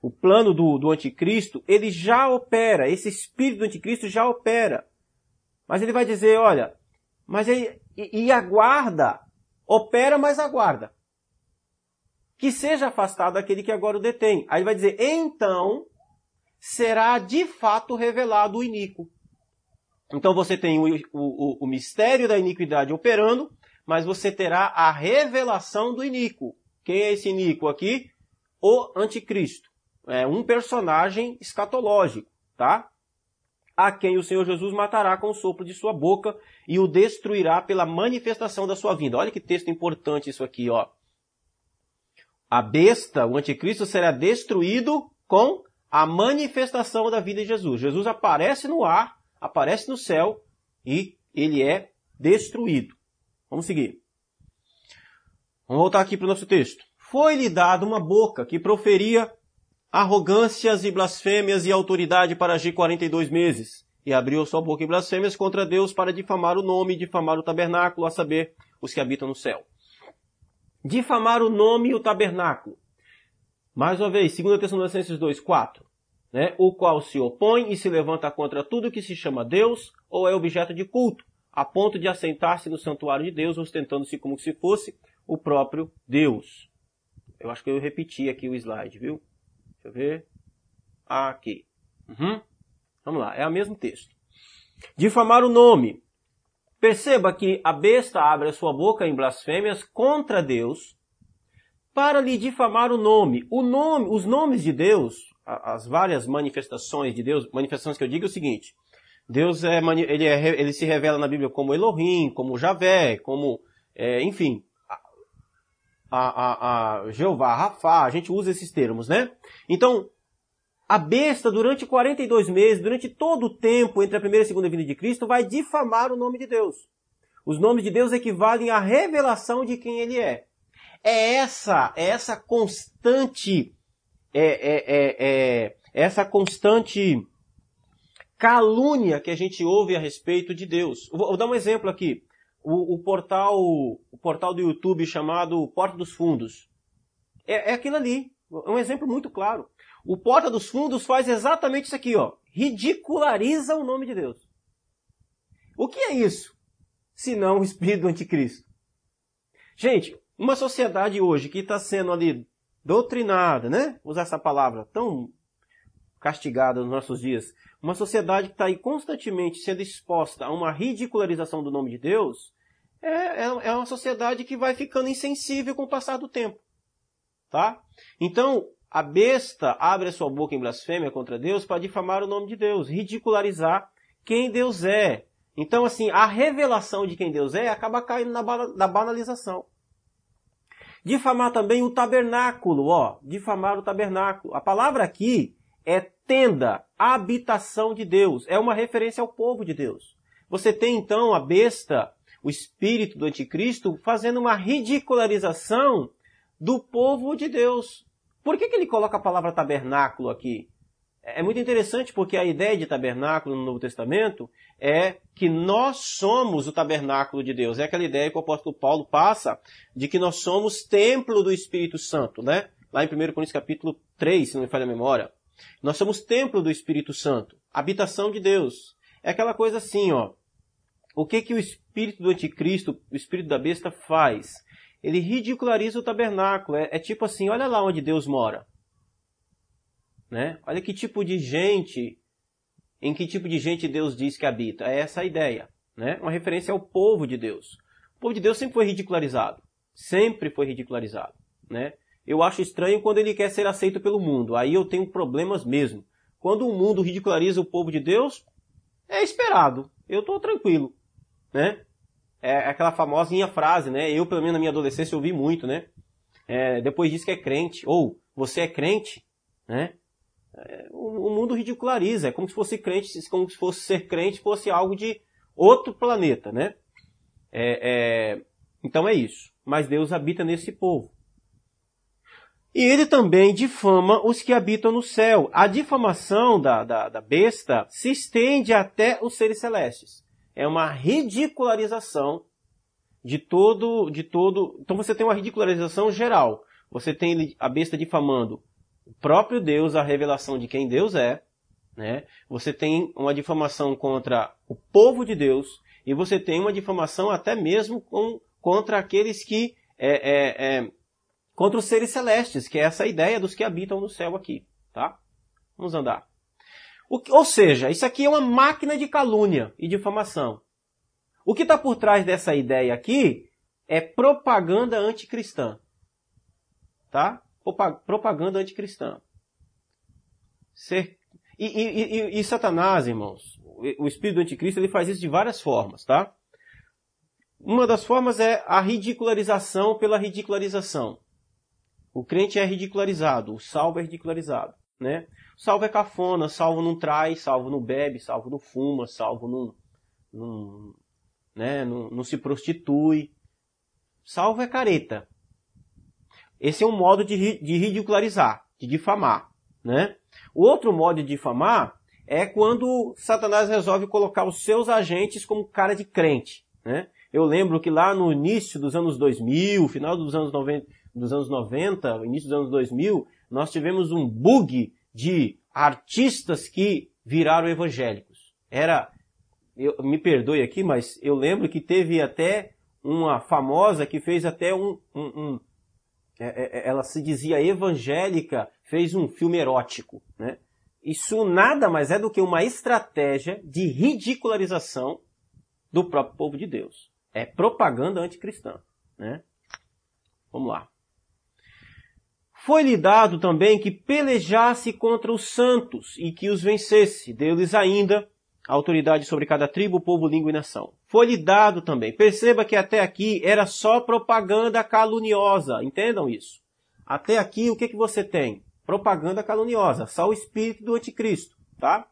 o plano do, do anticristo, ele já opera, esse espírito do anticristo já opera. Mas ele vai dizer, olha, mas ele, e, e aguarda, opera, mas aguarda. Que seja afastado aquele que agora o detém. Aí ele vai dizer, então será de fato revelado o iníquo. Então você tem o, o, o mistério da iniquidade operando, mas você terá a revelação do iníquo. Quem é esse iníquo aqui? O anticristo. É um personagem escatológico, tá? A quem o Senhor Jesus matará com o sopro de sua boca e o destruirá pela manifestação da sua vinda. Olha que texto importante isso aqui, ó. A besta, o anticristo, será destruído com a manifestação da vida de Jesus. Jesus aparece no ar, aparece no céu e ele é destruído. Vamos seguir. Vamos voltar aqui para o nosso texto. Foi-lhe dada uma boca que proferia arrogâncias e blasfêmias e autoridade para agir 42 meses. E abriu sua boca em blasfêmias contra Deus para difamar o nome e difamar o tabernáculo, a saber, os que habitam no céu. Difamar o nome e o tabernáculo. Mais uma vez, 2 Tessalonicenses 2, 4. Né, o qual se opõe e se levanta contra tudo que se chama Deus ou é objeto de culto, a ponto de assentar-se no santuário de Deus, ostentando-se como se fosse o próprio Deus. Eu acho que eu repeti aqui o slide, viu? Deixa eu ver. Aqui. Uhum. Vamos lá, é o mesmo texto. Difamar o nome. Perceba que a besta abre a sua boca em blasfêmias contra Deus para lhe difamar o nome. O nome, os nomes de Deus, as várias manifestações de Deus, manifestações que eu digo é o seguinte: Deus é, ele, é, ele se revela na Bíblia como Elohim, como Javé, como, é, enfim, a, a, a Jeová, Rafá, a gente usa esses termos, né? Então, a besta, durante 42 meses, durante todo o tempo entre a primeira e a segunda vinda de Cristo, vai difamar o nome de Deus. Os nomes de Deus equivalem à revelação de quem ele é. É essa, é essa constante, é, é, é, é essa constante calúnia que a gente ouve a respeito de Deus. Vou, vou dar um exemplo aqui. O, o, portal, o portal do YouTube chamado Porta dos Fundos. É, é aquilo ali. É um exemplo muito claro. O Porta dos Fundos faz exatamente isso aqui, ó. Ridiculariza o nome de Deus. O que é isso? Se não o espírito do anticristo. Gente, uma sociedade hoje que está sendo ali doutrinada, né? Usar essa palavra tão castigada nos nossos dias. Uma sociedade que está aí constantemente sendo exposta a uma ridicularização do nome de Deus, é, é, é uma sociedade que vai ficando insensível com o passar do tempo. Tá? Então, a besta abre a sua boca em blasfêmia contra Deus para difamar o nome de Deus, ridicularizar quem Deus é. Então, assim, a revelação de quem Deus é acaba caindo na, na banalização. Difamar também o tabernáculo, ó, difamar o tabernáculo. A palavra aqui é tenda, habitação de Deus. É uma referência ao povo de Deus. Você tem então a besta, o espírito do anticristo, fazendo uma ridicularização do povo de Deus. Por que, que ele coloca a palavra tabernáculo aqui? É muito interessante porque a ideia de tabernáculo no Novo Testamento é que nós somos o tabernáculo de Deus. É aquela ideia que o apóstolo Paulo passa de que nós somos templo do Espírito Santo, né? Lá em 1 Coríntios capítulo 3, se não me falha a memória. Nós somos templo do Espírito Santo, habitação de Deus. É aquela coisa assim, ó. O que que o espírito do anticristo, o espírito da besta faz? Ele ridiculariza o tabernáculo. É, é tipo assim, olha lá onde Deus mora. Né? Olha que tipo de gente, em que tipo de gente Deus diz que habita. É essa a ideia. Né? Uma referência ao povo de Deus. O povo de Deus sempre foi ridicularizado. Sempre foi ridicularizado. Né? eu acho estranho quando ele quer ser aceito pelo mundo. Aí eu tenho problemas mesmo. Quando o mundo ridiculariza o povo de Deus, é esperado. Eu estou tranquilo, né? É aquela famosinha frase, né? Eu, pelo menos na minha adolescência, ouvi muito, né? É, depois diz que é crente. Ou, você é crente, né? O, o, mundo ridiculariza. É como se fosse crente, como se fosse ser crente fosse algo de outro planeta, né? É, é então é isso. Mas Deus habita nesse povo. E ele também difama os que habitam no céu. A difamação da, da, da besta se estende até os seres celestes. É uma ridicularização de todo, de todo. Então você tem uma ridicularização geral. Você tem a besta difamando o próprio Deus, a revelação de quem Deus é. Né? Você tem uma difamação contra o povo de Deus. E você tem uma difamação até mesmo com, contra aqueles que é, é, é, contra os seres celestes, que é essa ideia dos que habitam no céu aqui, tá? Vamos andar. O, ou seja, isso aqui é uma máquina de calúnia e difamação. O que está por trás dessa ideia aqui é propaganda anticristã. Tá? Propaganda anticristã. Ser... E, e, e, e, Satanás, irmãos, o espírito do anticristo, ele faz isso de várias formas, tá? Uma das formas é a ridicularização pela ridicularização. O crente é ridicularizado, o salvo é ridicularizado, né? Salvo é cafona, salvo não trai, salvo não bebe, salvo não fuma, salvo não, não, né? não, não se prostitui. Salvo é careta. Esse é um modo de, de ridicularizar, de difamar, né? O outro modo de difamar é quando Satanás resolve colocar os seus agentes como cara de crente, né? Eu lembro que lá no início dos anos 2000, final dos anos 90, dos anos 90, início dos anos 2000, nós tivemos um bug de artistas que viraram evangélicos. Era, eu, me perdoe aqui, mas eu lembro que teve até uma famosa que fez até um, um, um ela se dizia evangélica, fez um filme erótico, né? Isso nada mais é do que uma estratégia de ridicularização do próprio povo de Deus. É propaganda anticristã, né? Vamos lá. Foi-lhe dado também que pelejasse contra os santos e que os vencesse. Deu-lhes ainda autoridade sobre cada tribo, povo, língua e nação. Foi-lhe dado também. Perceba que até aqui era só propaganda caluniosa. Entendam isso. Até aqui o que, que você tem? propaganda caluniosa, só o espírito do anticristo, tá?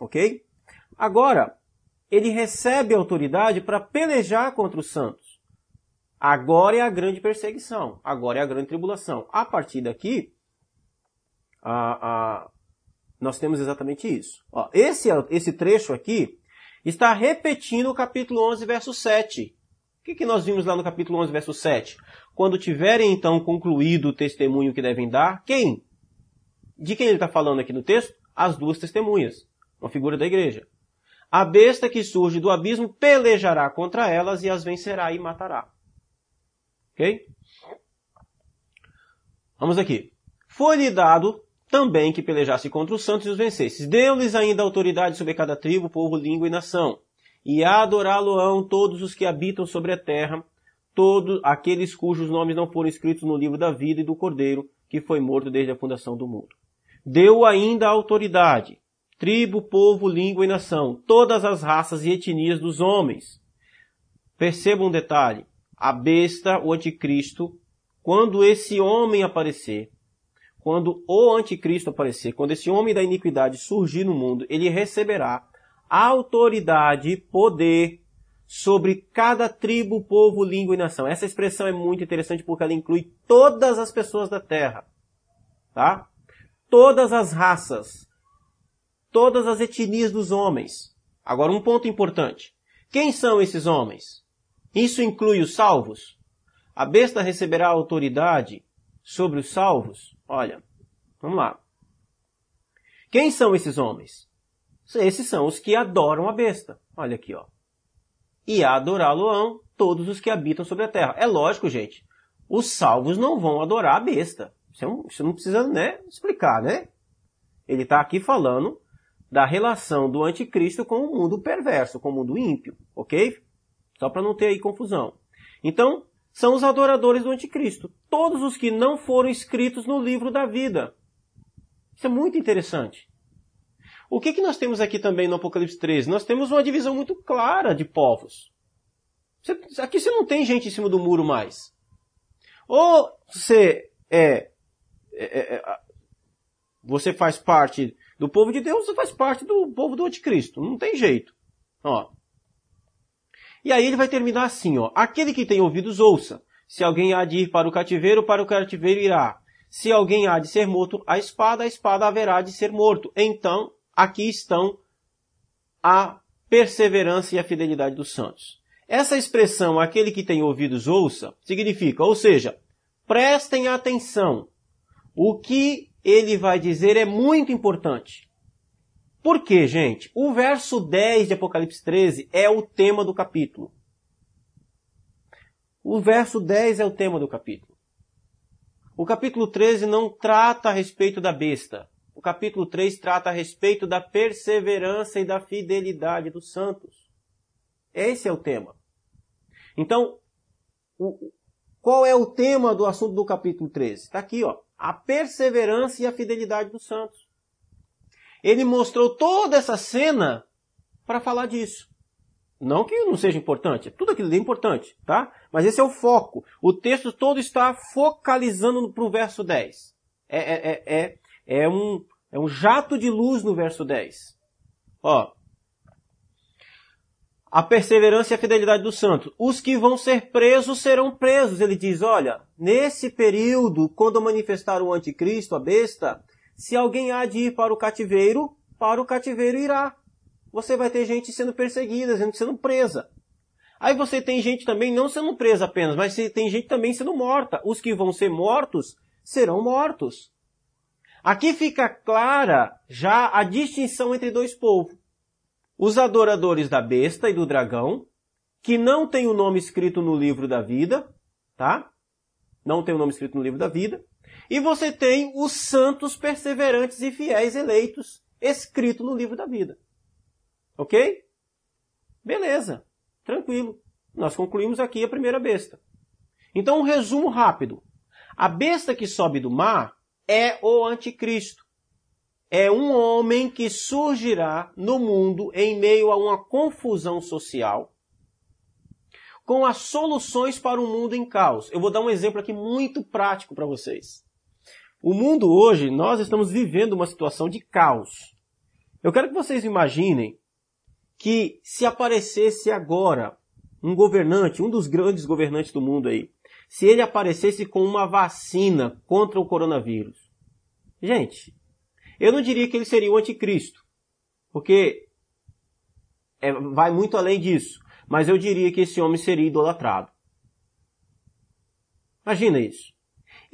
Ok? Agora, ele recebe autoridade para pelejar contra os santos. Agora é a grande perseguição, agora é a grande tribulação. A partir daqui, a, a, nós temos exatamente isso. Ó, esse, esse trecho aqui está repetindo o capítulo 11, verso 7. O que, que nós vimos lá no capítulo 11, verso 7? Quando tiverem então concluído o testemunho que devem dar, quem? De quem ele está falando aqui no texto? As duas testemunhas, uma figura da igreja. A besta que surge do abismo pelejará contra elas e as vencerá e matará. Ok? Vamos aqui. Foi-lhe dado também que pelejasse contra os santos e os vencesse. Deu-lhes ainda autoridade sobre cada tribo, povo, língua e nação e adorá-lo-ão todos os que habitam sobre a terra, todos aqueles cujos nomes não foram escritos no livro da vida e do Cordeiro, que foi morto desde a fundação do mundo. Deu ainda autoridade, tribo, povo, língua e nação, todas as raças e etnias dos homens. Perceba um detalhe, a besta, o anticristo, quando esse homem aparecer, quando o anticristo aparecer, quando esse homem da iniquidade surgir no mundo, ele receberá autoridade, poder sobre cada tribo, povo, língua e nação. Essa expressão é muito interessante porque ela inclui todas as pessoas da terra, tá? Todas as raças, todas as etnias dos homens. Agora um ponto importante. Quem são esses homens? Isso inclui os salvos? A besta receberá autoridade sobre os salvos? Olha, vamos lá. Quem são esses homens? Esses são os que adoram a besta. Olha aqui, ó. E adorá-lo-ão todos os que habitam sobre a terra. É lógico, gente. Os salvos não vão adorar a besta. Isso, é não precisa né, explicar, né? Ele está aqui falando da relação do anticristo com o mundo perverso, com o mundo ímpio, ok? Só para não ter aí confusão. Então, são os adoradores do anticristo. Todos os que não foram escritos no livro da vida. Isso é muito interessante. O que, que nós temos aqui também no Apocalipse 13? Nós temos uma divisão muito clara de povos. Aqui você não tem gente em cima do muro mais. Ou você é, é, é, é você faz parte do povo de Deus, você faz parte do povo do anticristo. Não tem jeito. Ó. E aí ele vai terminar assim, ó. Aquele que tem ouvidos, ouça. Se alguém há de ir para o cativeiro, para o cativeiro irá. Se alguém há de ser morto, a espada, a espada haverá de ser morto. Então aqui estão a perseverança e a fidelidade dos santos. Essa expressão, aquele que tem ouvidos ouça, significa, ou seja, prestem atenção. O que ele vai dizer é muito importante. Por quê, gente? O verso 10 de Apocalipse 13 é o tema do capítulo. O verso 10 é o tema do capítulo. O capítulo 13 não trata a respeito da besta o capítulo 3 trata a respeito da perseverança e da fidelidade dos santos. Esse é o tema. Então, o, qual é o tema do assunto do capítulo 13? Está aqui, ó. A perseverança e a fidelidade dos santos. Ele mostrou toda essa cena para falar disso. Não que não seja importante, tudo aquilo é importante, tá? Mas esse é o foco. O texto todo está focalizando para o verso 10. É, é, é, é é um, é um jato de luz no verso 10. Ó. A perseverança e a fidelidade dos santos. Os que vão ser presos serão presos. Ele diz, olha, nesse período, quando manifestar o anticristo, a besta, se alguém há de ir para o cativeiro, para o cativeiro irá. Você vai ter gente sendo perseguida, gente sendo presa. Aí você tem gente também não sendo presa apenas, mas tem gente também sendo morta. Os que vão ser mortos serão mortos. Aqui fica clara já a distinção entre dois povos. Os adoradores da besta e do dragão, que não tem o nome escrito no livro da vida, tá? Não tem o nome escrito no livro da vida. E você tem os santos perseverantes e fiéis eleitos, escrito no livro da vida. Ok? Beleza. Tranquilo. Nós concluímos aqui a primeira besta. Então, um resumo rápido. A besta que sobe do mar é o anticristo. É um homem que surgirá no mundo em meio a uma confusão social, com as soluções para um mundo em caos. Eu vou dar um exemplo aqui muito prático para vocês. O mundo hoje, nós estamos vivendo uma situação de caos. Eu quero que vocês imaginem que se aparecesse agora um governante, um dos grandes governantes do mundo aí, se ele aparecesse com uma vacina contra o coronavírus. Gente, eu não diria que ele seria o anticristo, porque é, vai muito além disso, mas eu diria que esse homem seria idolatrado. Imagina isso.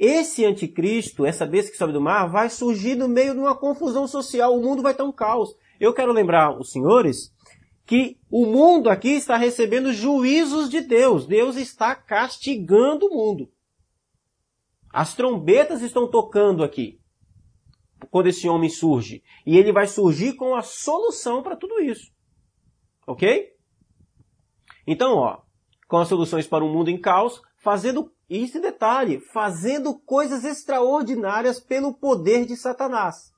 Esse anticristo, essa besta que sobe do mar, vai surgir no meio de uma confusão social. O mundo vai estar um caos. Eu quero lembrar os senhores que o mundo aqui está recebendo juízos de Deus. Deus está castigando o mundo. As trombetas estão tocando aqui. Quando esse homem surge. E ele vai surgir com a solução para tudo isso. Ok? Então, ó, com as soluções para um mundo em caos, fazendo, e esse detalhe, fazendo coisas extraordinárias pelo poder de Satanás.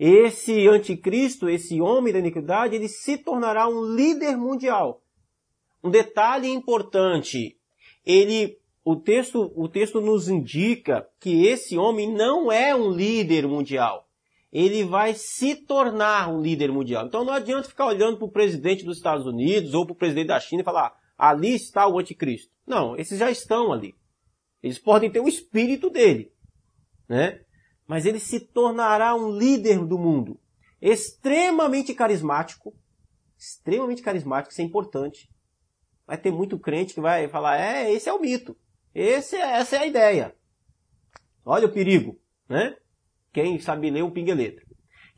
Esse anticristo, esse homem da iniquidade, ele se tornará um líder mundial. Um detalhe importante, ele, o texto, o texto nos indica que esse homem não é um líder mundial. Ele vai se tornar um líder mundial. Então não adianta ficar olhando para o presidente dos Estados Unidos ou para o presidente da China e falar, ali está o anticristo. Não, esses já estão ali. Eles podem ter o espírito dele, né? Mas ele se tornará um líder do mundo, extremamente carismático, extremamente carismático, isso é importante. Vai ter muito crente que vai falar, é, esse é o mito. Esse, é, essa é a ideia. Olha o perigo, né? Quem sabe ler o pingue letra.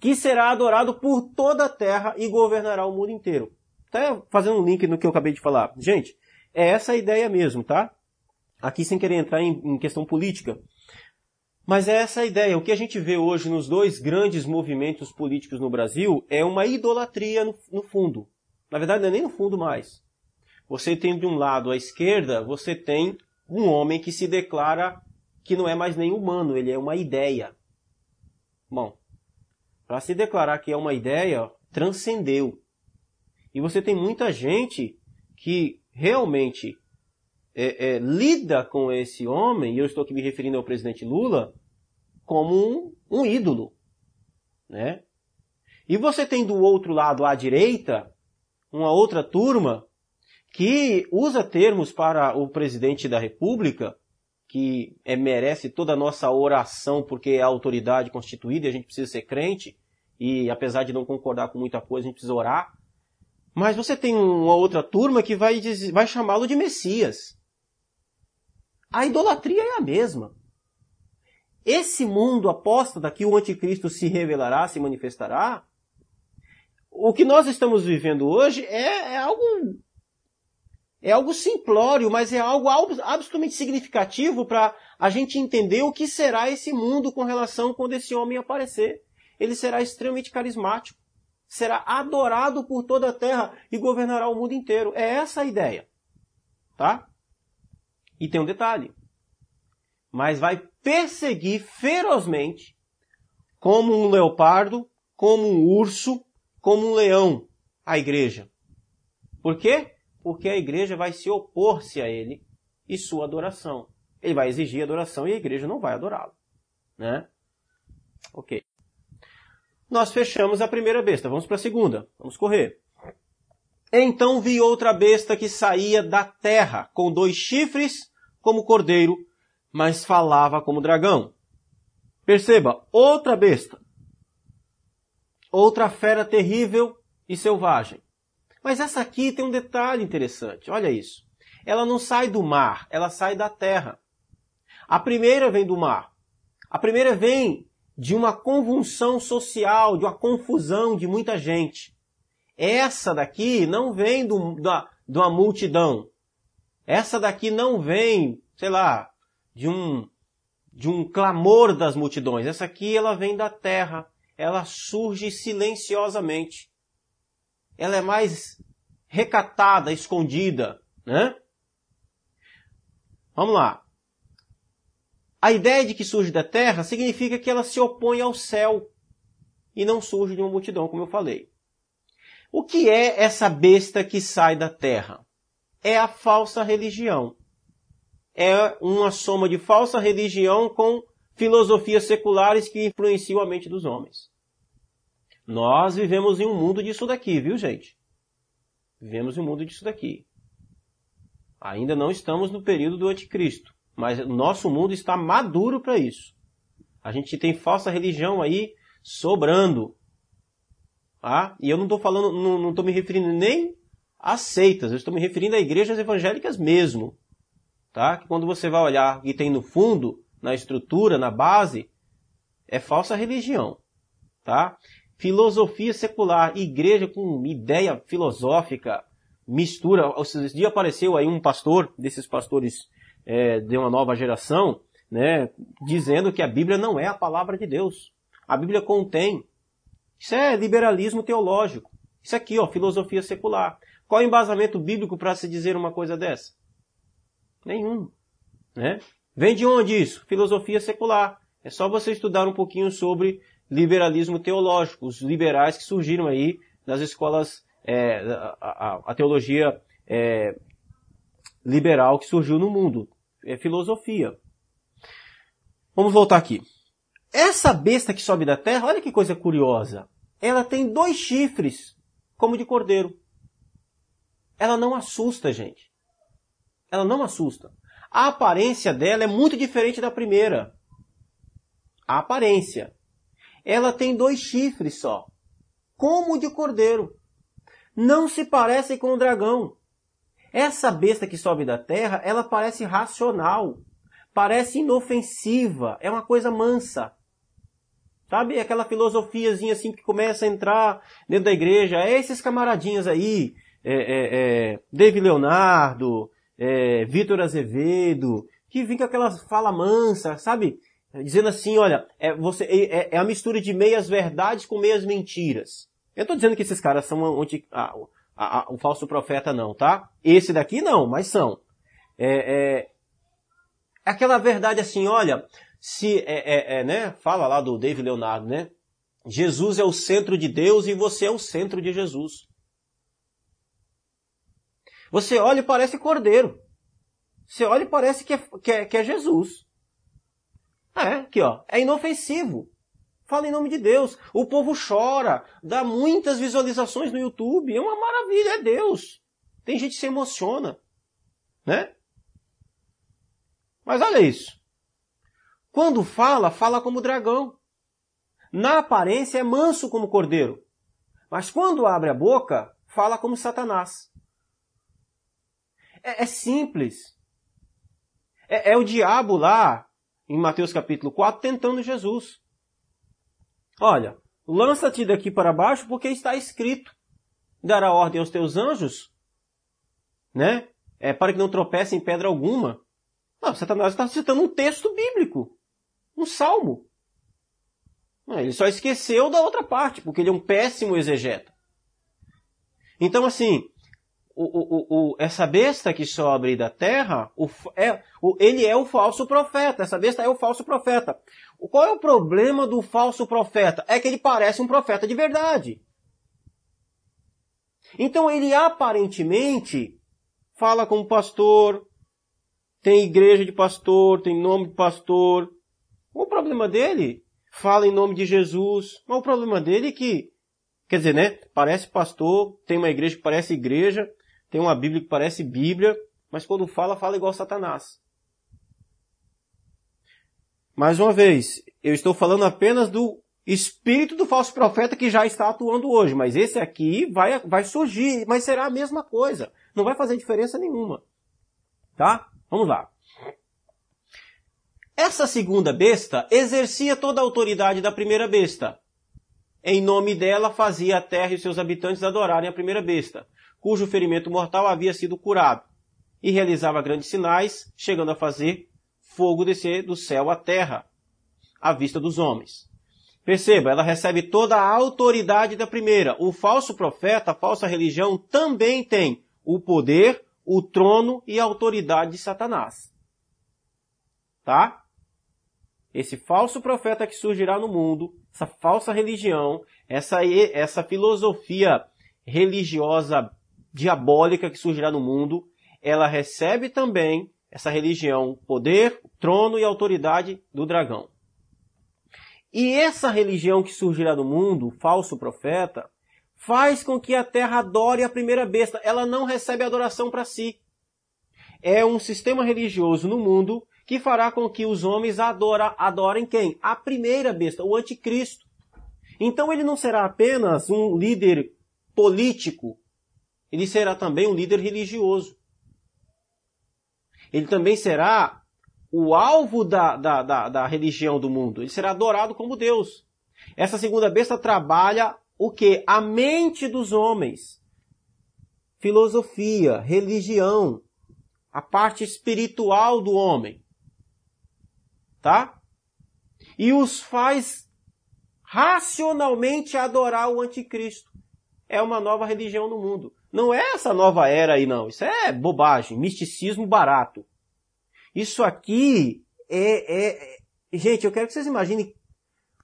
Que será adorado por toda a terra e governará o mundo inteiro. Tá fazendo um link no que eu acabei de falar. Gente, é essa a ideia mesmo, tá? Aqui sem querer entrar em, em questão política. Mas é essa a ideia. O que a gente vê hoje nos dois grandes movimentos políticos no Brasil é uma idolatria no, no fundo. Na verdade, não é nem no fundo mais. Você tem de um lado à esquerda, você tem um homem que se declara que não é mais nem humano, ele é uma ideia. Bom, para se declarar que é uma ideia, transcendeu. E você tem muita gente que realmente é, é, lida com esse homem, e eu estou aqui me referindo ao presidente Lula, como um, um ídolo. Né? E você tem do outro lado, à direita, uma outra turma que usa termos para o presidente da República, que é, merece toda a nossa oração porque é a autoridade constituída e a gente precisa ser crente, e apesar de não concordar com muita coisa, a gente precisa orar. Mas você tem uma outra turma que vai, vai chamá-lo de Messias. A idolatria é a mesma. Esse mundo apóstata que o anticristo se revelará, se manifestará, o que nós estamos vivendo hoje é, é algo é algo simplório, mas é algo absolutamente significativo para a gente entender o que será esse mundo com relação quando esse homem aparecer. Ele será extremamente carismático será adorado por toda a terra e governará o mundo inteiro. É essa a ideia. Tá? E tem um detalhe. Mas vai perseguir ferozmente, como um leopardo, como um urso, como um leão, a igreja. Por quê? Porque a igreja vai se opor-se a ele e sua adoração. Ele vai exigir adoração e a igreja não vai adorá-lo. Né? Ok. Nós fechamos a primeira besta. Vamos para a segunda. Vamos correr. Então vi outra besta que saía da terra, com dois chifres como cordeiro, mas falava como dragão. Perceba, outra besta. Outra fera terrível e selvagem. Mas essa aqui tem um detalhe interessante. Olha isso. Ela não sai do mar, ela sai da terra. A primeira vem do mar. A primeira vem de uma convulsão social, de uma confusão de muita gente. Essa daqui não vem do, da, de uma multidão. Essa daqui não vem, sei lá, de um, de um clamor das multidões. Essa aqui ela vem da terra. Ela surge silenciosamente. Ela é mais recatada, escondida, né? Vamos lá. A ideia de que surge da terra significa que ela se opõe ao céu e não surge de uma multidão, como eu falei. O que é essa besta que sai da terra? É a falsa religião. É uma soma de falsa religião com filosofias seculares que influenciam a mente dos homens. Nós vivemos em um mundo disso daqui, viu, gente? Vivemos em um mundo disso daqui. Ainda não estamos no período do anticristo, mas o nosso mundo está maduro para isso. A gente tem falsa religião aí sobrando. Ah, e eu não estou falando, não estou me referindo nem a seitas, eu estou me referindo a igrejas evangélicas mesmo. Tá? Que quando você vai olhar e tem no fundo, na estrutura, na base, é falsa religião. Tá? filosofia secular, igreja com ideia filosófica, mistura. Esse dia apareceu aí um pastor, desses pastores é, de uma nova geração, né, dizendo que a Bíblia não é a palavra de Deus. A Bíblia contém. Isso é liberalismo teológico. Isso aqui, ó, filosofia secular. Qual é o embasamento bíblico para se dizer uma coisa dessa? Nenhum. Né? Vem de onde isso? Filosofia secular. É só você estudar um pouquinho sobre liberalismo teológico, os liberais que surgiram aí nas escolas, é, a, a, a, teologia é, liberal que surgiu no mundo, é filosofia. Vamos voltar aqui. Essa besta que sobe da terra, olha que coisa curiosa. Ela tem dois chifres, como de cordeiro. Ela não assusta, gente. Ela não assusta. A aparência dela é muito diferente da primeira. A aparência ela tem dois chifres só, como de cordeiro. Não se parece com o dragão. Essa besta que sobe da terra, ela parece racional, parece inofensiva, é uma coisa mansa. Sabe aquela filosofiazinha assim que começa a entrar dentro da igreja? É esses camaradinhas aí, é, é, é, David Leonardo, é, Vitor Azevedo, que vem com aquela fala mansa, sabe? Dizendo assim, olha, é, você, é, é a mistura de meias verdades com meias mentiras. Eu estou dizendo que esses caras são onde, ah, ah, o falso profeta não, tá? Esse daqui não, mas são. É, é aquela verdade assim, olha, se é, é, é, né? Fala lá do David Leonardo, né? Jesus é o centro de Deus e você é o centro de Jesus. Você olha e parece cordeiro. Você olha e parece que é, que é, que é Jesus. É, aqui ó, é inofensivo. Fala em nome de Deus. O povo chora, dá muitas visualizações no YouTube. É uma maravilha, é Deus. Tem gente que se emociona, né? Mas olha isso. Quando fala, fala como dragão. Na aparência é manso como cordeiro. Mas quando abre a boca, fala como Satanás. É, é simples. É, é o diabo lá em Mateus capítulo 4, tentando Jesus. Olha, lança-te daqui para baixo porque está escrito. Dará ordem aos teus anjos, né? É, para que não tropece em pedra alguma. Não, Satanás está citando um texto bíblico. Um salmo. Ele só esqueceu da outra parte, porque ele é um péssimo exegeta. Então, assim, o, o, o, essa besta que sobe da terra, é, ele é o falso profeta. Essa besta é o falso profeta. Qual é o problema do falso profeta? É que ele parece um profeta de verdade. Então ele aparentemente fala como pastor, tem igreja de pastor, tem nome de pastor. O problema dele fala em nome de Jesus. Mas o problema dele é que, quer dizer, né? Parece pastor, tem uma igreja que parece igreja, tem uma Bíblia que parece Bíblia, mas quando fala, fala igual Satanás. Mais uma vez, eu estou falando apenas do espírito do falso profeta que já está atuando hoje, mas esse aqui vai, vai surgir, mas será a mesma coisa. Não vai fazer diferença nenhuma. Tá? Vamos lá. Essa segunda besta exercia toda a autoridade da primeira besta. Em nome dela fazia a terra e seus habitantes adorarem a primeira besta cujo ferimento mortal havia sido curado, e realizava grandes sinais, chegando a fazer fogo descer do céu à terra, à vista dos homens. Perceba, ela recebe toda a autoridade da primeira. O falso profeta, a falsa religião, também tem o poder, o trono e a autoridade de Satanás. Tá? Esse falso profeta que surgirá no mundo, essa falsa religião, essa, essa filosofia religiosa diabólica que surgirá no mundo, ela recebe também essa religião, poder, trono e autoridade do dragão. E essa religião que surgirá no mundo, falso profeta, faz com que a terra adore a primeira besta. Ela não recebe adoração para si. É um sistema religioso no mundo que fará com que os homens adora, adorem quem? A primeira besta, o anticristo. Então ele não será apenas um líder político, ele será também um líder religioso. Ele também será o alvo da, da, da, da religião do mundo. Ele será adorado como Deus. Essa segunda besta trabalha o que? A mente dos homens. Filosofia, religião, a parte espiritual do homem. Tá? E os faz racionalmente adorar o anticristo. É uma nova religião no mundo. Não é essa nova era aí não. Isso é bobagem, misticismo barato. Isso aqui é, é, é gente, eu quero que vocês imaginem.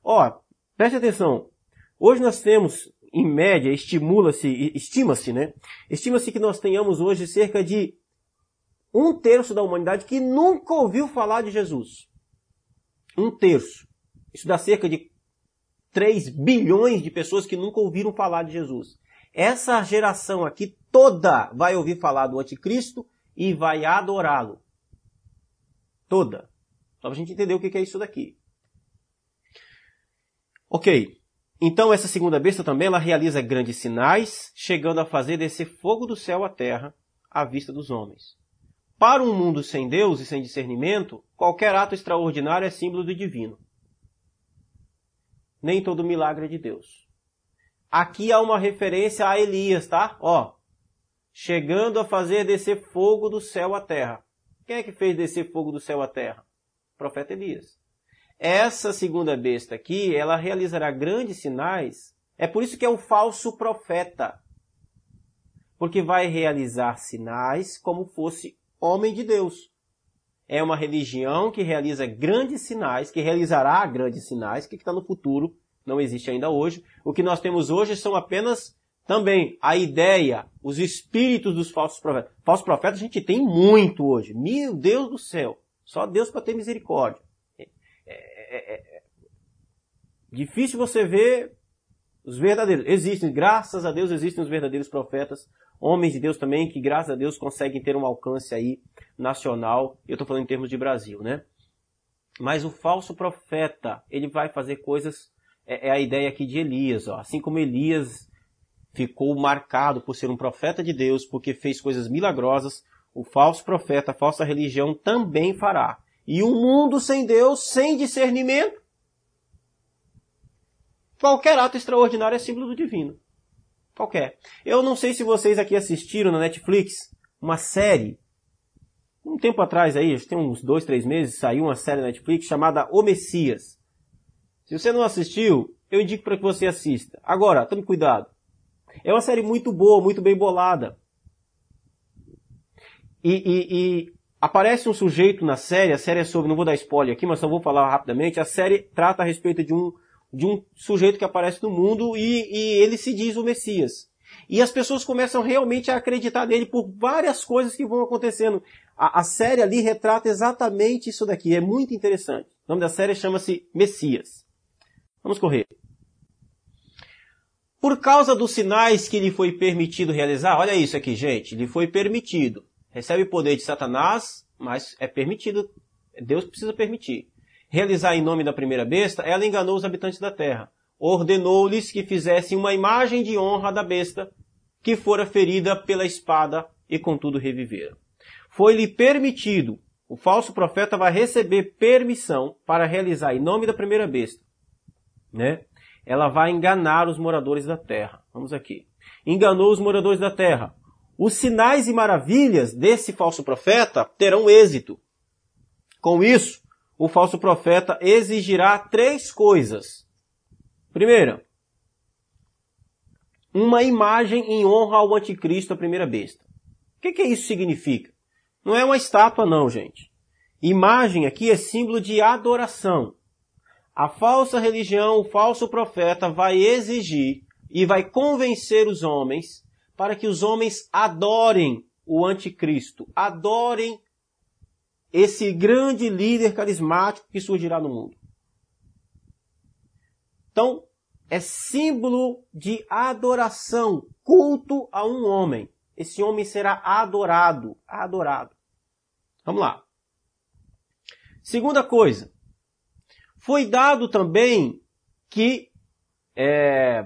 Ó, preste atenção. Hoje nós temos, em média, estimula-se, estima-se, né? Estima-se que nós tenhamos hoje cerca de um terço da humanidade que nunca ouviu falar de Jesus. Um terço. Isso dá cerca de 3 bilhões de pessoas que nunca ouviram falar de Jesus. Essa geração aqui toda vai ouvir falar do anticristo e vai adorá-lo. Toda. Só para a gente entender o que é isso daqui. Ok. Então essa segunda besta também ela realiza grandes sinais, chegando a fazer descer fogo do céu à terra à vista dos homens. Para um mundo sem Deus e sem discernimento, qualquer ato extraordinário é símbolo do divino. Nem todo milagre é de Deus. Aqui há uma referência a Elias, tá? Ó, chegando a fazer descer fogo do céu à terra. Quem é que fez descer fogo do céu à terra? O profeta Elias. Essa segunda besta aqui, ela realizará grandes sinais. É por isso que é o falso profeta. Porque vai realizar sinais como fosse homem de Deus. É uma religião que realiza grandes sinais, que realizará grandes sinais, que está no futuro, não existe ainda hoje. O que nós temos hoje são apenas também a ideia, os espíritos dos falsos profetas. Falsos profetas a gente tem muito hoje. Meu Deus do céu. Só Deus para ter misericórdia. É, é, é, difícil você ver os verdadeiros. Existem, graças a Deus, existem os verdadeiros profetas, homens de Deus também, que graças a Deus conseguem ter um alcance aí nacional. Eu estou falando em termos de Brasil, né? Mas o falso profeta, ele vai fazer coisas. É, é a ideia aqui de Elias, ó. assim como Elias ficou marcado por ser um profeta de Deus, porque fez coisas milagrosas, o falso profeta, a falsa religião também fará. E um mundo sem Deus, sem discernimento, qualquer ato extraordinário é símbolo do divino. Qualquer. Eu não sei se vocês aqui assistiram na Netflix uma série. Um tempo atrás aí, acho que tem uns dois, três meses, saiu uma série na Netflix chamada O Messias. Se você não assistiu, eu indico para que você assista. Agora, tome cuidado. É uma série muito boa, muito bem bolada. E, e, e Aparece um sujeito na série, a série é sobre, não vou dar spoiler aqui, mas só vou falar rapidamente, a série trata a respeito de um, de um sujeito que aparece no mundo e, e ele se diz o Messias. E as pessoas começam realmente a acreditar nele por várias coisas que vão acontecendo. A, a série ali retrata exatamente isso daqui, é muito interessante. O nome da série chama-se Messias. Vamos correr. Por causa dos sinais que lhe foi permitido realizar, olha isso aqui, gente, lhe foi permitido recebe poder de Satanás, mas é permitido, Deus precisa permitir. Realizar em nome da primeira besta, ela enganou os habitantes da terra. Ordenou-lhes que fizessem uma imagem de honra da besta, que fora ferida pela espada e contudo revivera. Foi-lhe permitido, o falso profeta vai receber permissão para realizar em nome da primeira besta, né? Ela vai enganar os moradores da terra. Vamos aqui. Enganou os moradores da terra, os sinais e maravilhas desse falso profeta terão êxito. Com isso, o falso profeta exigirá três coisas. Primeira, uma imagem em honra ao anticristo, a primeira besta. O que, que isso significa? Não é uma estátua não, gente. Imagem aqui é símbolo de adoração. A falsa religião, o falso profeta vai exigir e vai convencer os homens para que os homens adorem o anticristo, adorem esse grande líder carismático que surgirá no mundo. Então, é símbolo de adoração, culto a um homem. Esse homem será adorado, adorado. Vamos lá. Segunda coisa, foi dado também que é,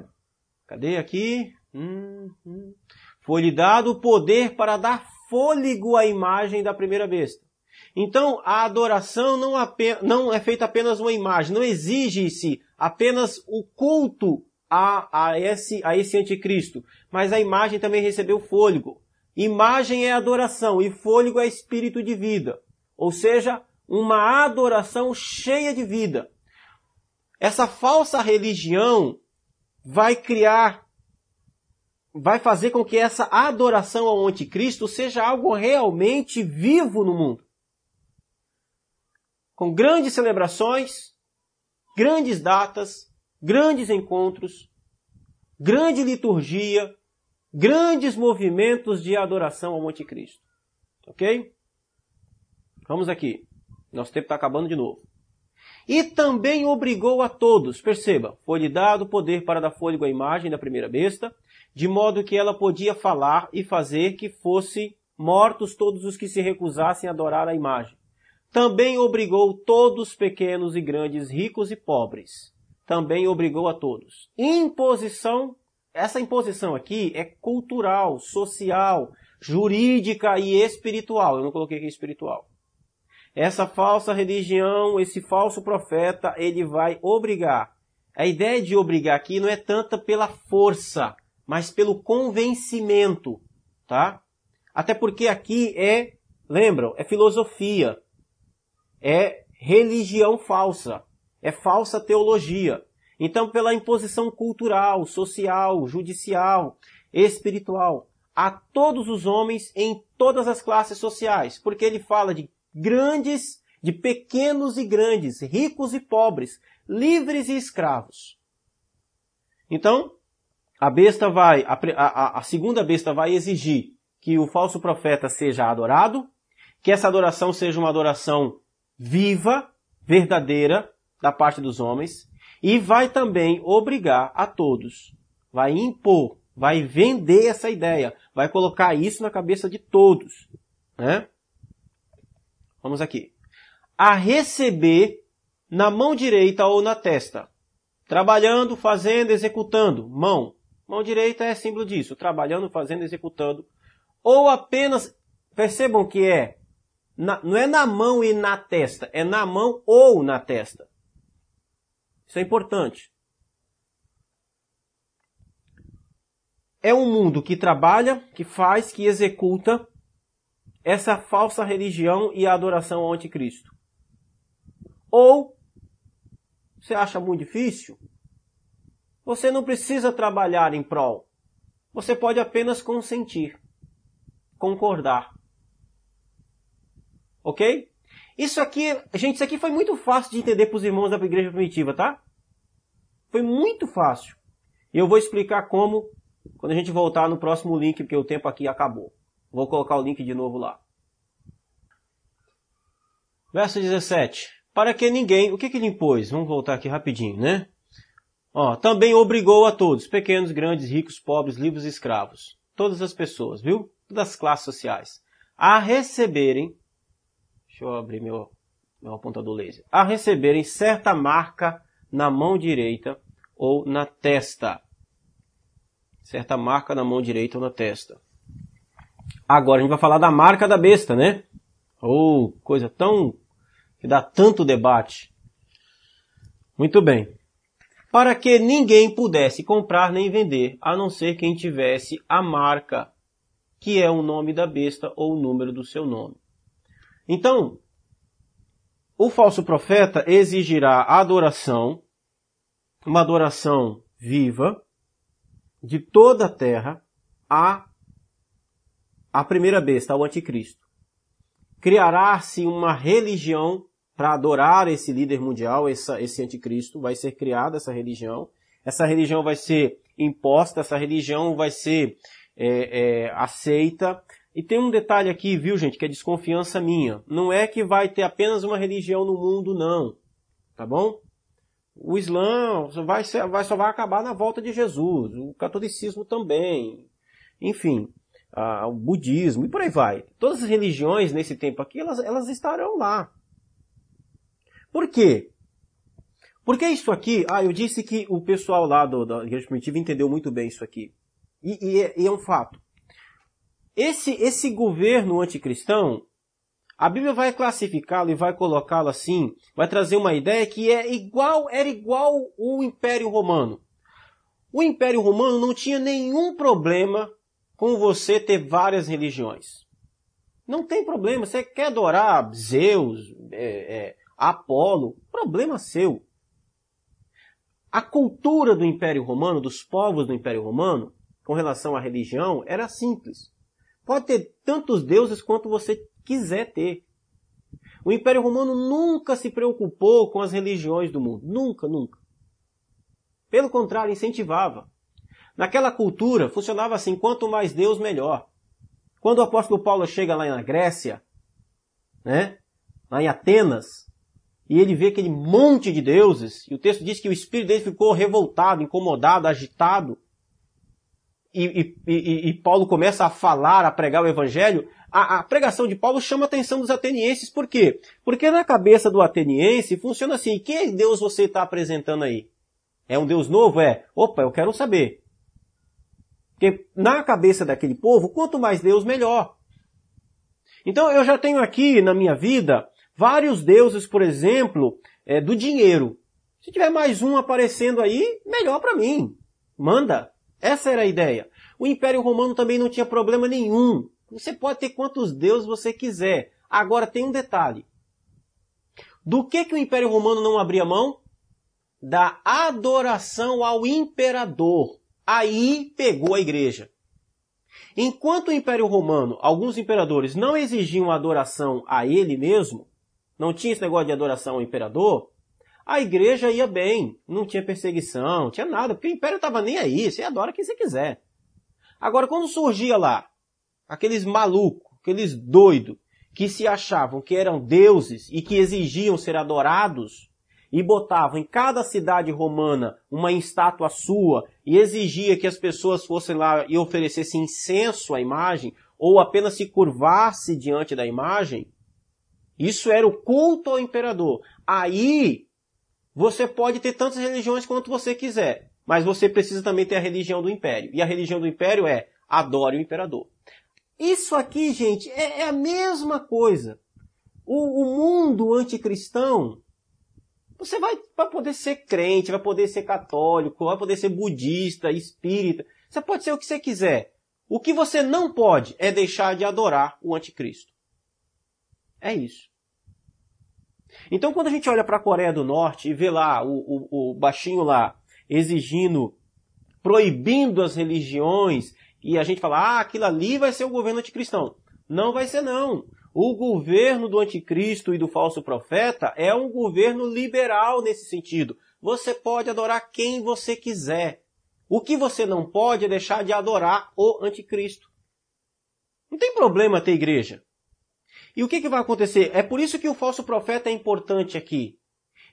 cadê aqui? Hum, hum. Foi-lhe dado o poder para dar fôlego à imagem da primeira besta. Então, a adoração não, não é feita apenas uma imagem, não exige-se apenas o culto a, a, esse, a esse anticristo, mas a imagem também recebeu fôlego. Imagem é adoração e fôlego é espírito de vida. Ou seja, uma adoração cheia de vida. Essa falsa religião vai criar, vai fazer com que essa adoração ao anticristo seja algo realmente vivo no mundo com grandes celebrações, grandes datas, grandes encontros, grande liturgia, grandes movimentos de adoração ao Monte Cristo. Ok? Vamos aqui. Nosso tempo está acabando de novo. E também obrigou a todos, perceba, foi-lhe dado poder para dar fôlego à imagem da primeira besta, de modo que ela podia falar e fazer que fosse mortos todos os que se recusassem a adorar a imagem. Também obrigou todos, pequenos e grandes, ricos e pobres. Também obrigou a todos. Imposição, essa imposição aqui é cultural, social, jurídica e espiritual. Eu não coloquei aqui espiritual. Essa falsa religião, esse falso profeta, ele vai obrigar. A ideia de obrigar aqui não é tanta pela força, mas pelo convencimento, tá? Até porque aqui é, lembram, é filosofia é religião falsa, é falsa teologia. Então, pela imposição cultural, social, judicial, espiritual, a todos os homens em todas as classes sociais, porque ele fala de grandes, de pequenos e grandes, ricos e pobres, livres e escravos. Então, a besta vai, a, a, a segunda besta vai exigir que o falso profeta seja adorado, que essa adoração seja uma adoração viva, verdadeira da parte dos homens e vai também obrigar a todos, vai impor, vai vender essa ideia, vai colocar isso na cabeça de todos, né? Vamos aqui. A receber na mão direita ou na testa. Trabalhando, fazendo, executando. Mão. Mão direita é símbolo disso. Trabalhando, fazendo, executando. Ou apenas, percebam que é na, não é na mão e na testa, é na mão ou na testa. Isso é importante. É um mundo que trabalha, que faz, que executa essa falsa religião e a adoração ao anticristo. Ou você acha muito difícil? Você não precisa trabalhar em prol. Você pode apenas consentir, concordar. Ok? Isso aqui, gente, isso aqui foi muito fácil de entender para os irmãos da igreja primitiva, tá? Foi muito fácil. E eu vou explicar como quando a gente voltar no próximo link, porque o tempo aqui acabou. Vou colocar o link de novo lá. Verso 17. Para que ninguém, o que, que ele impôs? Vamos voltar aqui rapidinho, né? Ó, também obrigou a todos, pequenos, grandes, ricos, pobres, livres e escravos, todas as pessoas, viu? Todas as classes sociais, a receberem Deixa eu abrir meu, meu apontador laser. A receberem certa marca na mão direita ou na testa. Certa marca na mão direita ou na testa. Agora a gente vai falar da marca da besta, né? Ou oh, coisa tão que dá tanto debate. Muito bem. Para que ninguém pudesse comprar nem vender, a não ser quem tivesse a marca, que é o nome da besta ou o número do seu nome. Então, o falso profeta exigirá adoração, uma adoração viva, de toda a terra a a primeira besta, ao anticristo. Criará-se uma religião para adorar esse líder mundial, essa, esse anticristo, vai ser criada essa religião. Essa religião vai ser imposta, essa religião vai ser é, é, aceita, e tem um detalhe aqui, viu, gente, que é desconfiança minha. Não é que vai ter apenas uma religião no mundo, não. Tá bom? O Islã vai vai, só vai acabar na volta de Jesus. O catolicismo também. Enfim, a, o budismo e por aí vai. Todas as religiões nesse tempo aqui, elas, elas estarão lá. Por quê? Porque isso aqui, ah, eu disse que o pessoal lá do, da Igreja Primitiva entendeu muito bem isso aqui. E, e, é, e é um fato. Esse, esse governo anticristão, a Bíblia vai classificá-lo e vai colocá-lo assim, vai trazer uma ideia que é igual, era igual o Império Romano. O Império Romano não tinha nenhum problema com você ter várias religiões. Não tem problema. Você quer adorar Zeus, é, é, Apolo, problema seu. A cultura do Império Romano, dos povos do Império Romano, com relação à religião, era simples. Pode ter tantos deuses quanto você quiser ter. O Império Romano nunca se preocupou com as religiões do mundo. Nunca, nunca. Pelo contrário, incentivava. Naquela cultura, funcionava assim: quanto mais Deus, melhor. Quando o apóstolo Paulo chega lá na Grécia, né, lá em Atenas, e ele vê aquele monte de deuses, e o texto diz que o espírito dele ficou revoltado, incomodado, agitado, e, e, e, e Paulo começa a falar, a pregar o evangelho, a, a, pregação de Paulo chama a atenção dos atenienses, por quê? Porque na cabeça do ateniense funciona assim, que Deus você está apresentando aí? É um Deus novo? É. Opa, eu quero saber. Porque na cabeça daquele povo, quanto mais Deus, melhor. Então eu já tenho aqui na minha vida vários deuses, por exemplo, é, do dinheiro. Se tiver mais um aparecendo aí, melhor para mim. Manda. Essa era a ideia. O Império Romano também não tinha problema nenhum. Você pode ter quantos deuses você quiser. Agora tem um detalhe. Do que, que o Império Romano não abria mão? Da adoração ao imperador aí pegou a igreja. Enquanto o Império Romano, alguns imperadores não exigiam adoração a ele mesmo, não tinha esse negócio de adoração ao imperador, a igreja ia bem, não tinha perseguição, não tinha nada, porque o império estava nem aí, você adora quem você quiser. Agora, quando surgia lá aqueles malucos, aqueles doidos, que se achavam que eram deuses e que exigiam ser adorados, e botavam em cada cidade romana uma estátua sua e exigia que as pessoas fossem lá e oferecessem incenso à imagem ou apenas se curvasse diante da imagem, isso era o culto ao imperador. Aí você pode ter tantas religiões quanto você quiser, mas você precisa também ter a religião do império. E a religião do império é adore o imperador. Isso aqui, gente, é, é a mesma coisa. O mundo anticristão você vai, vai poder ser crente, vai poder ser católico, vai poder ser budista, espírita. Você pode ser o que você quiser. O que você não pode é deixar de adorar o anticristo. É isso. Então, quando a gente olha para a Coreia do Norte e vê lá o, o, o baixinho lá exigindo, proibindo as religiões, e a gente fala, ah, aquilo ali vai ser o governo anticristão. Não vai ser não. O governo do anticristo e do falso profeta é um governo liberal nesse sentido. Você pode adorar quem você quiser. O que você não pode é deixar de adorar o anticristo. Não tem problema ter igreja. E o que, que vai acontecer? É por isso que o falso profeta é importante aqui.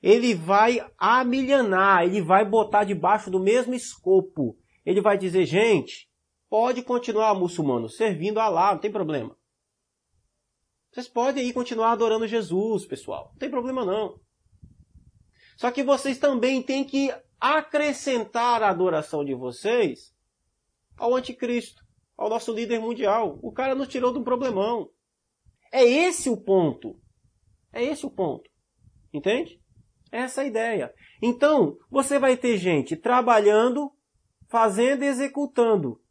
Ele vai amilhanar, ele vai botar debaixo do mesmo escopo. Ele vai dizer, gente, pode continuar muçulmano, servindo a Allah, não tem problema. Vocês podem aí continuar adorando Jesus, pessoal. Não tem problema não. Só que vocês também têm que acrescentar a adoração de vocês ao anticristo, ao nosso líder mundial. O cara nos tirou de um problemão. É esse o ponto. É esse o ponto. Entende? Essa é a ideia. Então, você vai ter gente trabalhando, fazendo e executando.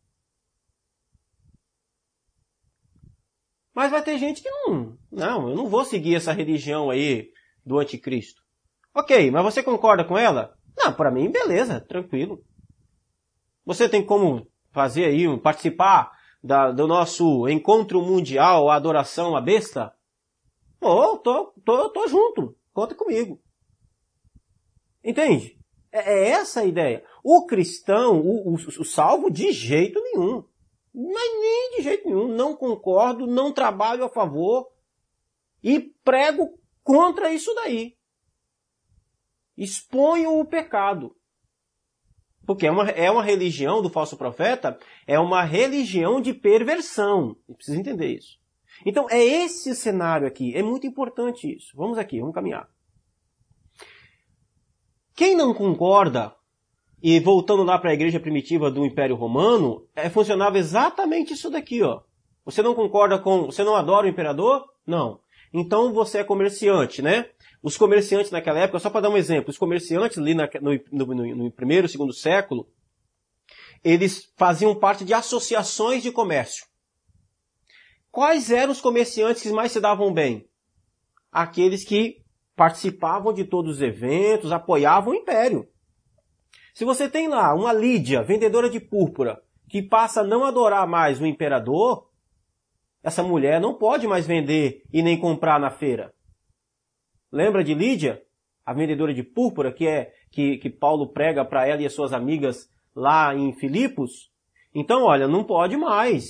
Mas vai ter gente que não, não, eu não vou seguir essa religião aí do anticristo. Ok, mas você concorda com ela? Não, para mim, beleza, tranquilo. Você tem como fazer aí, participar da, do nosso encontro mundial, a adoração à besta? Oh, tô, tô, tô junto, conta comigo. Entende? É, é essa a ideia. O cristão, o, o, o salvo, de jeito nenhum. Mas nem de jeito nenhum, não concordo, não trabalho a favor e prego contra isso daí. expõem o pecado. Porque é uma, é uma religião do falso profeta, é uma religião de perversão. Precisa entender isso. Então, é esse cenário aqui. É muito importante isso. Vamos aqui, vamos caminhar. Quem não concorda, e voltando lá para a igreja primitiva do Império Romano, é, funcionava exatamente isso daqui, ó. Você não concorda com. Você não adora o imperador? Não. Então você é comerciante, né? Os comerciantes naquela época, só para dar um exemplo, os comerciantes ali na, no, no, no primeiro, segundo século, eles faziam parte de associações de comércio. Quais eram os comerciantes que mais se davam bem? Aqueles que participavam de todos os eventos, apoiavam o império. Se você tem lá uma Lídia, vendedora de púrpura, que passa a não adorar mais o imperador, essa mulher não pode mais vender e nem comprar na feira. Lembra de Lídia, a vendedora de púrpura que é que, que Paulo prega para ela e as suas amigas lá em Filipos? Então, olha, não pode mais.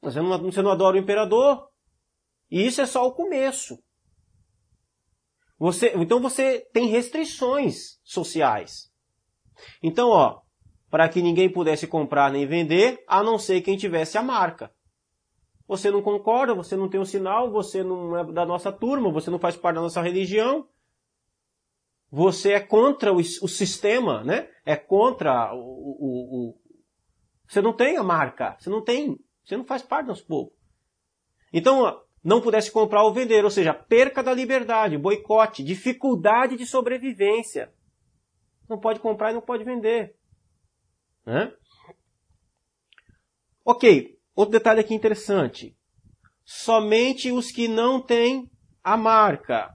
Você não, você não adora o imperador? E isso é só o começo. Você, então você tem restrições sociais. Então, ó, para que ninguém pudesse comprar nem vender, a não ser quem tivesse a marca. Você não concorda, você não tem um sinal, você não é da nossa turma, você não faz parte da nossa religião. Você é contra o, o sistema, né? É contra o, o, o, Você não tem a marca, você não tem, você não faz parte do nosso povo. Então, não pudesse comprar ou vender, ou seja, perca da liberdade, boicote, dificuldade de sobrevivência. Não pode comprar e não pode vender. Né? Ok, outro detalhe aqui interessante. Somente os que não têm a marca.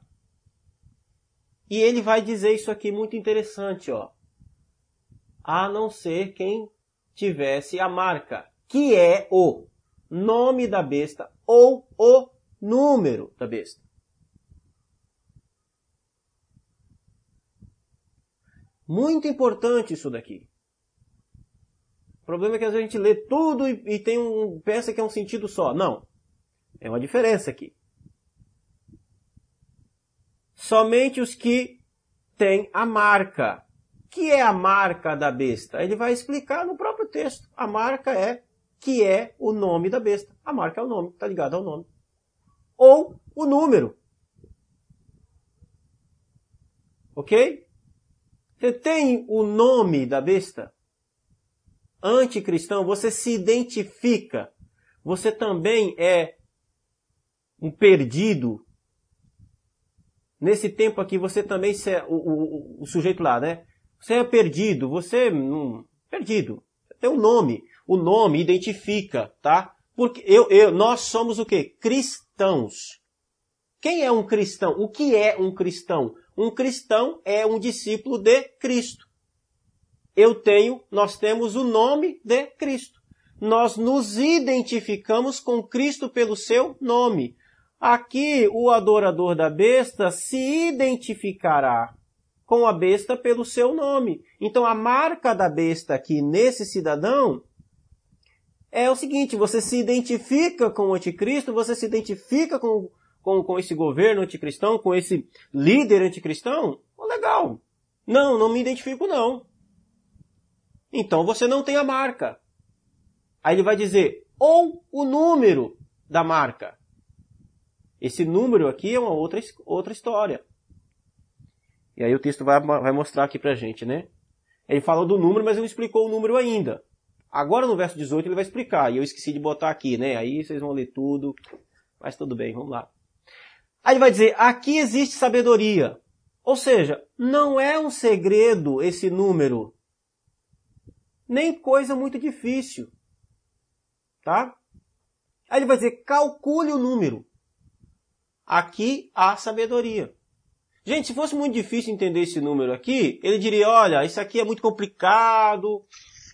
E ele vai dizer isso aqui muito interessante, ó. A não ser quem tivesse a marca, que é o nome da besta ou o número da besta. Muito importante isso daqui problema é que às vezes a gente lê tudo e, e tem um, pensa que é um sentido só. Não. É uma diferença aqui. Somente os que têm a marca. Que é a marca da besta? Ele vai explicar no próprio texto. A marca é que é o nome da besta. A marca é o nome, está ligado ao nome. Ou o número. Ok? Você tem o nome da besta? anticristão, você se identifica. Você também é um perdido. Nesse tempo aqui, você também é o, o, o, sujeito lá, né? Você é perdido, você hum, perdido. Tem um nome. O nome identifica, tá? Porque eu, eu, nós somos o quê? Cristãos. Quem é um cristão? O que é um cristão? Um cristão é um discípulo de Cristo eu tenho, nós temos o nome de Cristo. Nós nos identificamos com Cristo pelo seu nome. Aqui, o adorador da besta se identificará com a besta pelo seu nome. Então, a marca da besta aqui nesse cidadão é o seguinte: você se identifica com o anticristo, você se identifica com, com, com esse governo anticristão, com esse líder anticristão? Oh, legal. Não, não me identifico não. Então você não tem a marca. Aí ele vai dizer, ou o número da marca. Esse número aqui é uma outra, outra história. E aí o texto vai, vai mostrar aqui pra gente, né? Ele falou do número, mas não explicou o número ainda. Agora no verso 18 ele vai explicar, e eu esqueci de botar aqui, né? Aí vocês vão ler tudo, mas tudo bem, vamos lá. Aí ele vai dizer, aqui existe sabedoria. Ou seja, não é um segredo esse número nem coisa muito difícil. Tá? Aí ele vai dizer, calcule o número. Aqui há sabedoria. Gente, se fosse muito difícil entender esse número aqui, ele diria, olha, isso aqui é muito complicado,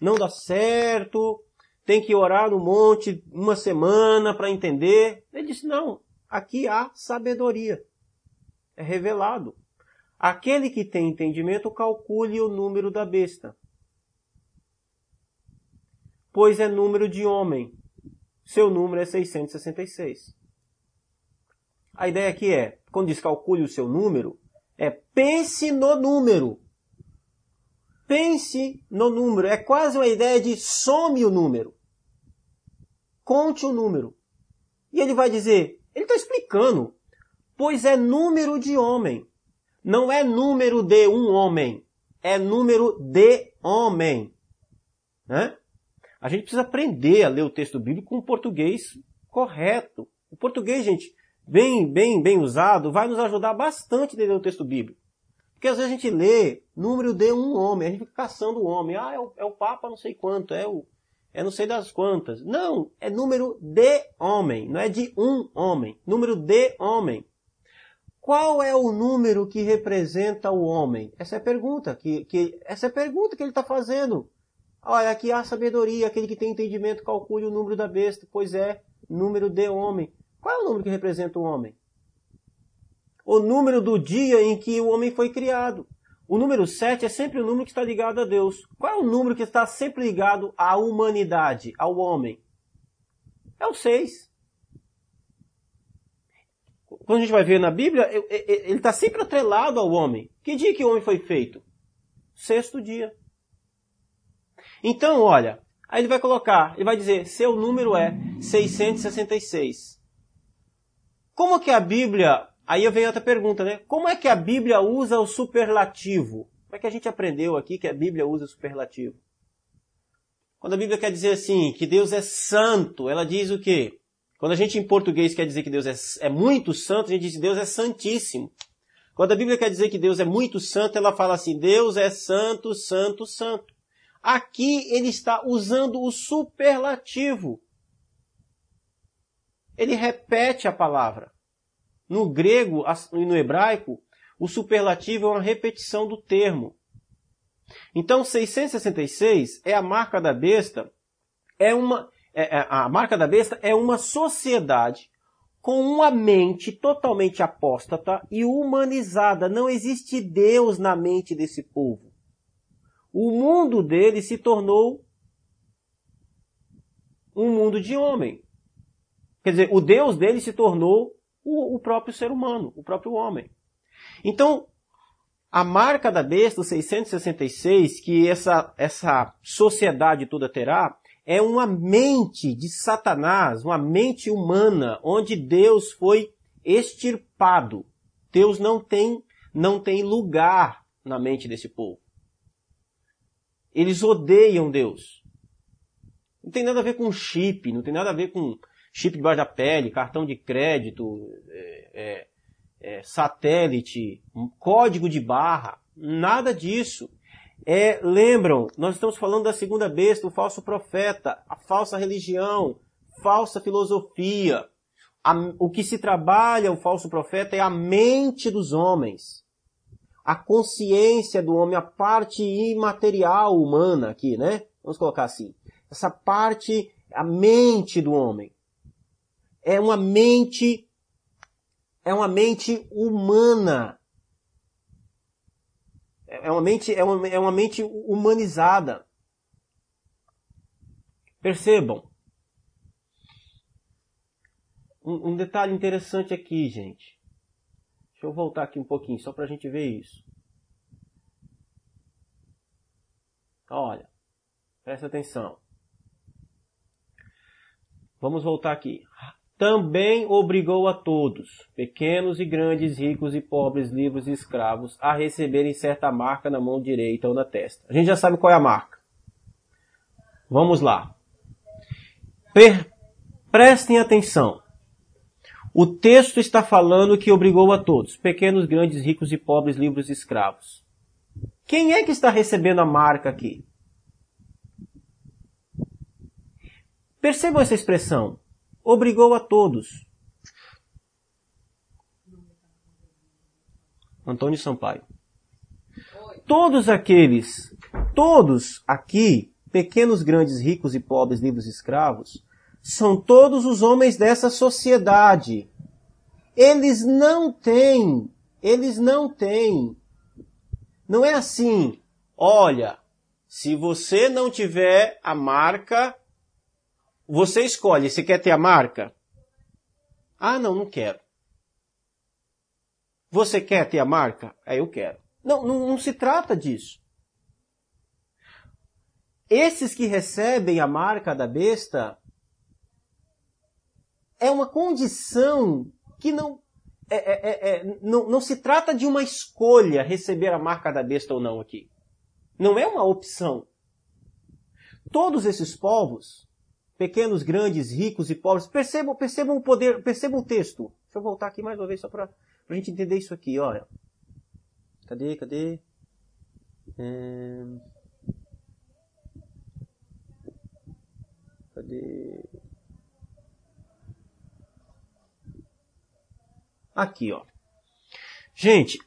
não dá certo, tem que orar no monte uma semana para entender. Ele disse, não, aqui há sabedoria. É revelado. Aquele que tem entendimento, calcule o número da besta pois é número de homem. Seu número é 666. A ideia aqui é, quando diz calcule o seu número, É pense no número. Pense no número. É quase uma ideia de some o número. Conte o número. E ele vai dizer, ele está explicando, pois é número de homem. Não é número de um homem. É número de homem. Né? A gente precisa aprender a ler o texto bíblico com o português correto. O português, gente, bem, bem, bem usado, vai nos ajudar bastante a ler o texto bíblico. Porque às vezes a gente lê número de um homem, a gente fica caçando o homem. Ah, é o, é o Papa não sei quanto, é o é não sei das quantas. Não, é número de homem, não é de um homem. Número de homem. Qual é o número que representa o homem? Essa é a pergunta que, que essa é a pergunta que ele está fazendo. Olha, aqui há sabedoria, aquele que tem entendimento calcule o número da besta, pois é número de homem. Qual é o número que representa o homem? O número do dia em que o homem foi criado. O número 7 é sempre o número que está ligado a Deus. Qual é o número que está sempre ligado à humanidade, ao homem? É o 6. Quando a gente vai ver na Bíblia, ele está sempre atrelado ao homem. Que dia que o homem foi feito? Sexto dia. Então, olha, aí ele vai colocar, ele vai dizer, seu número é 666. Como que a Bíblia Aí vem outra pergunta, né? Como é que a Bíblia usa o superlativo? Como é que a gente aprendeu aqui que a Bíblia usa o superlativo? Quando a Bíblia quer dizer assim, que Deus é santo, ela diz o quê? Quando a gente em português quer dizer que Deus é, é muito santo, a gente diz que Deus é santíssimo. Quando a Bíblia quer dizer que Deus é muito santo, ela fala assim, Deus é santo, santo, santo. Aqui ele está usando o superlativo. Ele repete a palavra. No grego e no hebraico, o superlativo é uma repetição do termo. Então, 666 é a marca da besta, é uma, é, é, a marca da besta é uma sociedade com uma mente totalmente apóstata e humanizada. Não existe Deus na mente desse povo. O mundo dele se tornou um mundo de homem. Quer dizer, o Deus dele se tornou o, o próprio ser humano, o próprio homem. Então, a marca da besta, o 666, que essa, essa sociedade toda terá, é uma mente de Satanás, uma mente humana, onde Deus foi extirpado. Deus não tem, não tem lugar na mente desse povo. Eles odeiam Deus. Não tem nada a ver com chip, não tem nada a ver com chip debaixo da pele, cartão de crédito, é, é, é, satélite, código de barra, nada disso. É, lembram, nós estamos falando da segunda besta, o falso profeta, a falsa religião, falsa filosofia. A, o que se trabalha o falso profeta é a mente dos homens. A consciência do homem, a parte imaterial humana aqui, né? Vamos colocar assim. Essa parte, a mente do homem é uma mente é uma mente humana. É uma mente, é uma, é uma mente humanizada. Percebam. Um, um detalhe interessante aqui, gente. Deixa eu voltar aqui um pouquinho, só para a gente ver isso. Olha, presta atenção. Vamos voltar aqui também obrigou a todos, pequenos e grandes, ricos e pobres, livres e escravos, a receberem certa marca na mão direita ou na testa. A gente já sabe qual é a marca. Vamos lá. Per Prestem atenção. O texto está falando que obrigou a todos, pequenos, grandes, ricos e pobres, livres e escravos. Quem é que está recebendo a marca aqui? Percebam essa expressão obrigou a todos. Antônio Sampaio. Todos aqueles, todos aqui, pequenos, grandes, ricos e pobres, livres e escravos, são todos os homens dessa sociedade. Eles não têm, eles não têm. Não é assim, olha, se você não tiver a marca você escolhe, você quer ter a marca? Ah, não, não quero. Você quer ter a marca? É, eu quero. Não, não, não se trata disso. Esses que recebem a marca da besta é uma condição que não, é, é, é, é, não, não se trata de uma escolha receber a marca da besta ou não aqui. Não é uma opção. Todos esses povos, pequenos, grandes, ricos e pobres, percebam, percebam o poder, percebam o texto. Deixa eu voltar aqui mais uma vez só para a gente entender isso aqui, olha. Cadê, cadê? É... Cadê? Aqui, ó. Gente,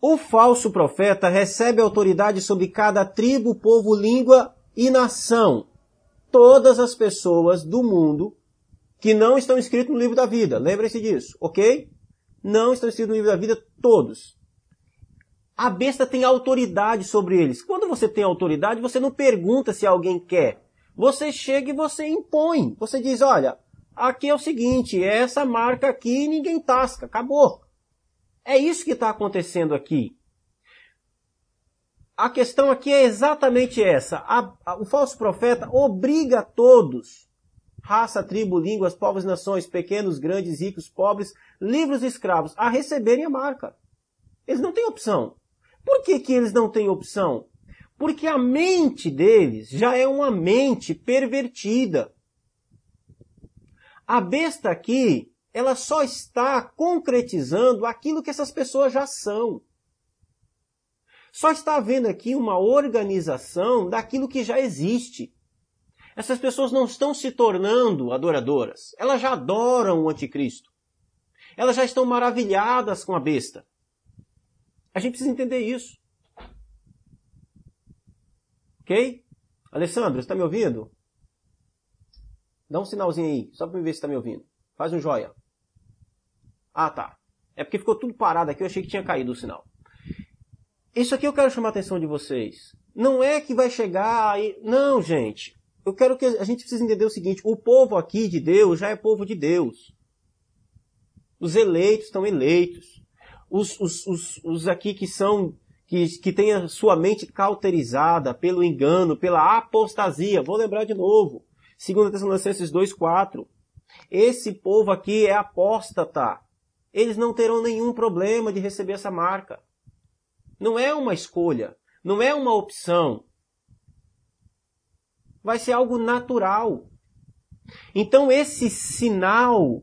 o falso profeta recebe autoridade sobre cada tribo, povo, língua e nação. Todas as pessoas do mundo que não estão escritas no livro da vida. Lembrem-se disso, ok? Não estão escritos no livro da vida todos. A besta tem autoridade sobre eles. Quando você tem autoridade, você não pergunta se alguém quer. Você chega e você impõe. Você diz, olha, aqui é o seguinte, essa marca aqui ninguém tasca, acabou. É isso que está acontecendo aqui. A questão aqui é exatamente essa. A, a, o falso profeta obriga todos, raça, tribo, línguas, povos, nações, pequenos, grandes, ricos, pobres, livres e escravos, a receberem a marca. Eles não têm opção. Por que, que eles não têm opção? Porque a mente deles já é uma mente pervertida. A besta aqui, ela só está concretizando aquilo que essas pessoas já são. Só está havendo aqui uma organização daquilo que já existe. Essas pessoas não estão se tornando adoradoras. Elas já adoram o anticristo. Elas já estão maravilhadas com a besta. A gente precisa entender isso. Ok? Alessandro, está me ouvindo? Dá um sinalzinho aí, só para ver se está me ouvindo. Faz um joia. Ah, tá. É porque ficou tudo parado aqui, eu achei que tinha caído o sinal. Isso aqui eu quero chamar a atenção de vocês. Não é que vai chegar aí. Não, gente. Eu quero que a gente precisa entender o seguinte: o povo aqui de Deus já é povo de Deus. Os eleitos estão eleitos os, os, os, os aqui que são que, que têm a sua mente cauterizada pelo engano, pela apostasia. Vou lembrar de novo. 2 Tessalonicenses 2,4. Esse povo aqui é apóstata. Eles não terão nenhum problema de receber essa marca. Não é uma escolha. Não é uma opção. Vai ser algo natural. Então esse sinal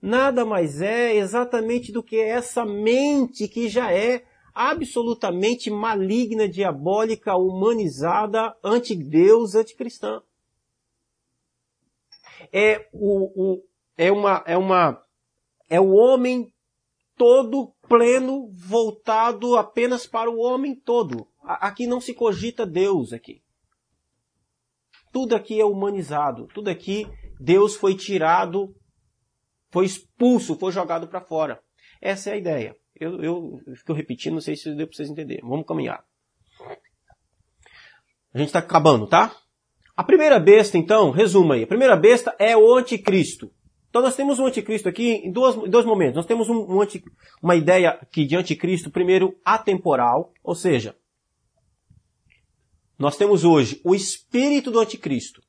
nada mais é exatamente do que essa mente que já é absolutamente maligna, diabólica, humanizada, anti-Deus, anticristã. É o, o, é uma, é uma, é o homem todo pleno, voltado apenas para o homem todo. Aqui não se cogita Deus aqui. Tudo aqui é humanizado, tudo aqui Deus foi tirado foi expulso, foi jogado para fora. Essa é a ideia. Eu, eu, fico repetindo, não sei se deu para vocês entenderem. Vamos caminhar. A gente está acabando, tá? A primeira besta, então, resuma aí. A primeira besta é o anticristo. Então nós temos um anticristo aqui em dois, em dois momentos. Nós temos um, um anti, uma ideia aqui de anticristo, primeiro, atemporal, ou seja, nós temos hoje o espírito do anticristo.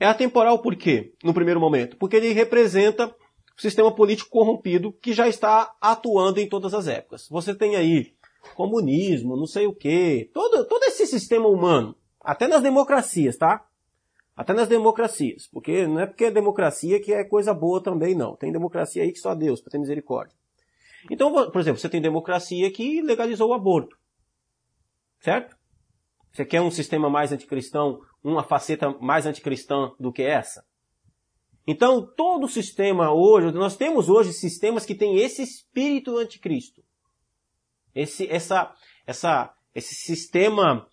É atemporal por quê, no primeiro momento? Porque ele representa o sistema político corrompido que já está atuando em todas as épocas. Você tem aí comunismo, não sei o quê, todo, todo esse sistema humano, até nas democracias, tá? Até nas democracias, porque não é porque é democracia que é coisa boa também, não. Tem democracia aí que só Deus, para ter misericórdia. Então, por exemplo, você tem democracia que legalizou o aborto. Certo? Você quer um sistema mais anticristão, uma faceta mais anticristã do que essa? Então, todo o sistema hoje, nós temos hoje sistemas que têm esse espírito anticristo. Esse, essa, essa, esse sistema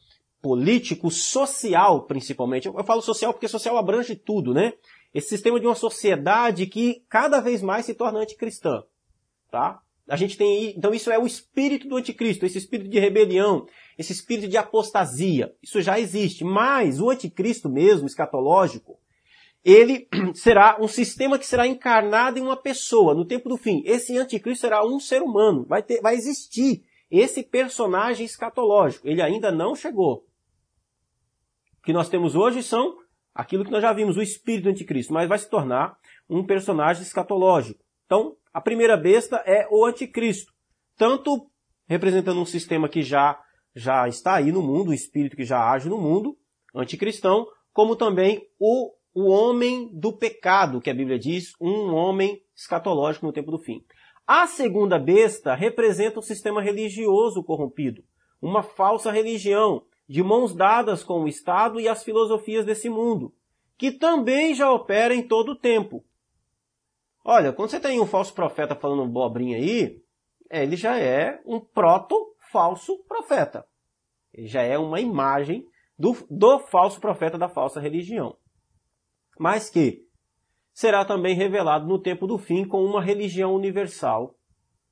político, social, principalmente. Eu falo social porque social abrange tudo, né? Esse sistema de uma sociedade que cada vez mais se torna anticristã, tá? A gente tem, então isso é o espírito do anticristo, esse espírito de rebelião, esse espírito de apostasia. Isso já existe, mas o anticristo mesmo, escatológico, ele [clears throat] será um sistema que será encarnado em uma pessoa no tempo do fim. Esse anticristo será um ser humano, vai, ter, vai existir esse personagem escatológico. Ele ainda não chegou. O que nós temos hoje são aquilo que nós já vimos, o espírito do anticristo, mas vai se tornar um personagem escatológico. Então, a primeira besta é o anticristo, tanto representando um sistema que já já está aí no mundo, o espírito que já age no mundo, anticristão, como também o, o homem do pecado, que a Bíblia diz, um homem escatológico no tempo do fim. A segunda besta representa um sistema religioso corrompido, uma falsa religião, de mãos dadas com o Estado e as filosofias desse mundo, que também já opera em todo o tempo. Olha, quando você tem um falso profeta falando bobrinha aí, ele já é um proto-falso profeta. Ele já é uma imagem do, do falso profeta da falsa religião. Mas que será também revelado no tempo do fim com uma religião universal,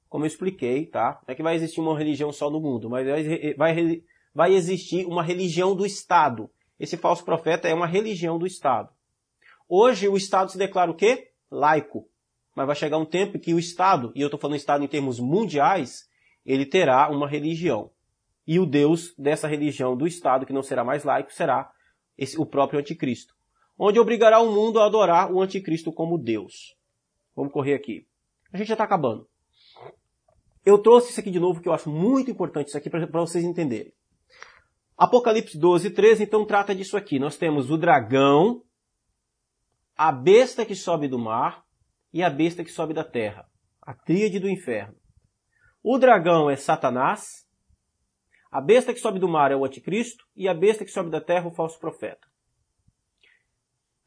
como eu expliquei, tá? É que vai existir uma religião só no mundo, mas vai, vai, vai existir uma religião do Estado. Esse falso profeta é uma religião do Estado. Hoje o Estado se declara o quê? Laico. Mas vai chegar um tempo que o Estado, e eu estou falando Estado em termos mundiais, ele terá uma religião. E o Deus dessa religião do Estado, que não será mais laico, será esse, o próprio anticristo. Onde obrigará o mundo a adorar o anticristo como Deus. Vamos correr aqui. A gente já está acabando. Eu trouxe isso aqui de novo, que eu acho muito importante isso aqui para vocês entenderem. Apocalipse 12, 13, então trata disso aqui. Nós temos o dragão, a besta que sobe do mar, e a besta que sobe da terra, a tríade do inferno. O dragão é Satanás, a besta que sobe do mar é o anticristo e a besta que sobe da terra é o falso profeta.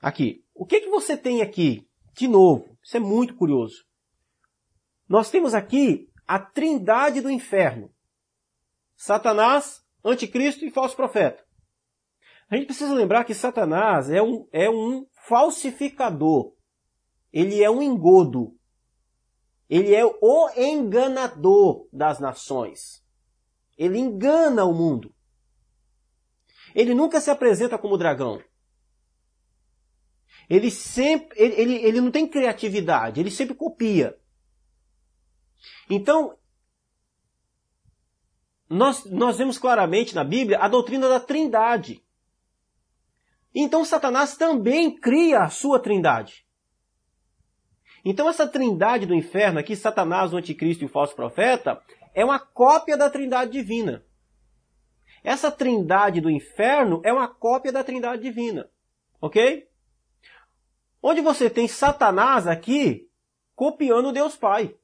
Aqui, o que, que você tem aqui? De novo, isso é muito curioso. Nós temos aqui a trindade do inferno. Satanás, anticristo e falso profeta. A gente precisa lembrar que Satanás é um, é um falsificador ele é um engodo. Ele é o enganador das nações. Ele engana o mundo. Ele nunca se apresenta como dragão. Ele sempre, ele, ele, ele não tem criatividade, ele sempre copia. Então, nós, nós vemos claramente na Bíblia a doutrina da trindade. Então Satanás também cria a sua trindade. Então essa trindade do inferno aqui, Satanás, o anticristo e o falso profeta, é uma cópia da trindade divina. Essa trindade do inferno é uma cópia da trindade divina. Ok? Onde você tem Satanás aqui copiando Deus Pai.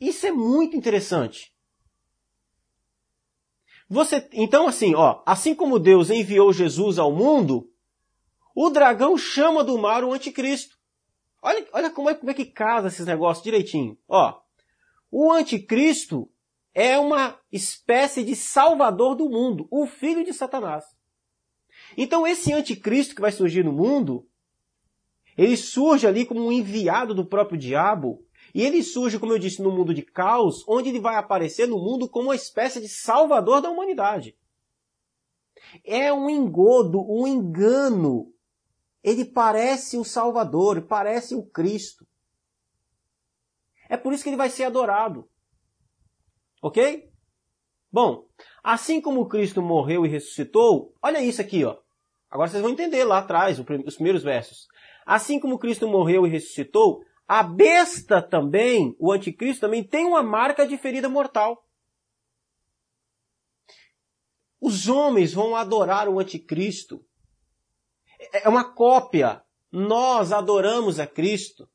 Isso é muito interessante. Você, então assim, ó, assim como Deus enviou Jesus ao mundo, o dragão chama do mar o anticristo. Olha, olha como, é, como é que casa esses negócios direitinho. Ó, o anticristo é uma espécie de salvador do mundo, o filho de Satanás. Então esse anticristo que vai surgir no mundo, ele surge ali como um enviado do próprio diabo, e ele surge, como eu disse, no mundo de caos, onde ele vai aparecer no mundo como uma espécie de salvador da humanidade. É um engodo, um engano ele parece o Salvador, parece o Cristo. É por isso que ele vai ser adorado. Ok? Bom, assim como Cristo morreu e ressuscitou, olha isso aqui, ó. Agora vocês vão entender lá atrás, os primeiros versos. Assim como Cristo morreu e ressuscitou, a besta também, o anticristo também, tem uma marca de ferida mortal. Os homens vão adorar o anticristo é uma cópia. Nós adoramos a Cristo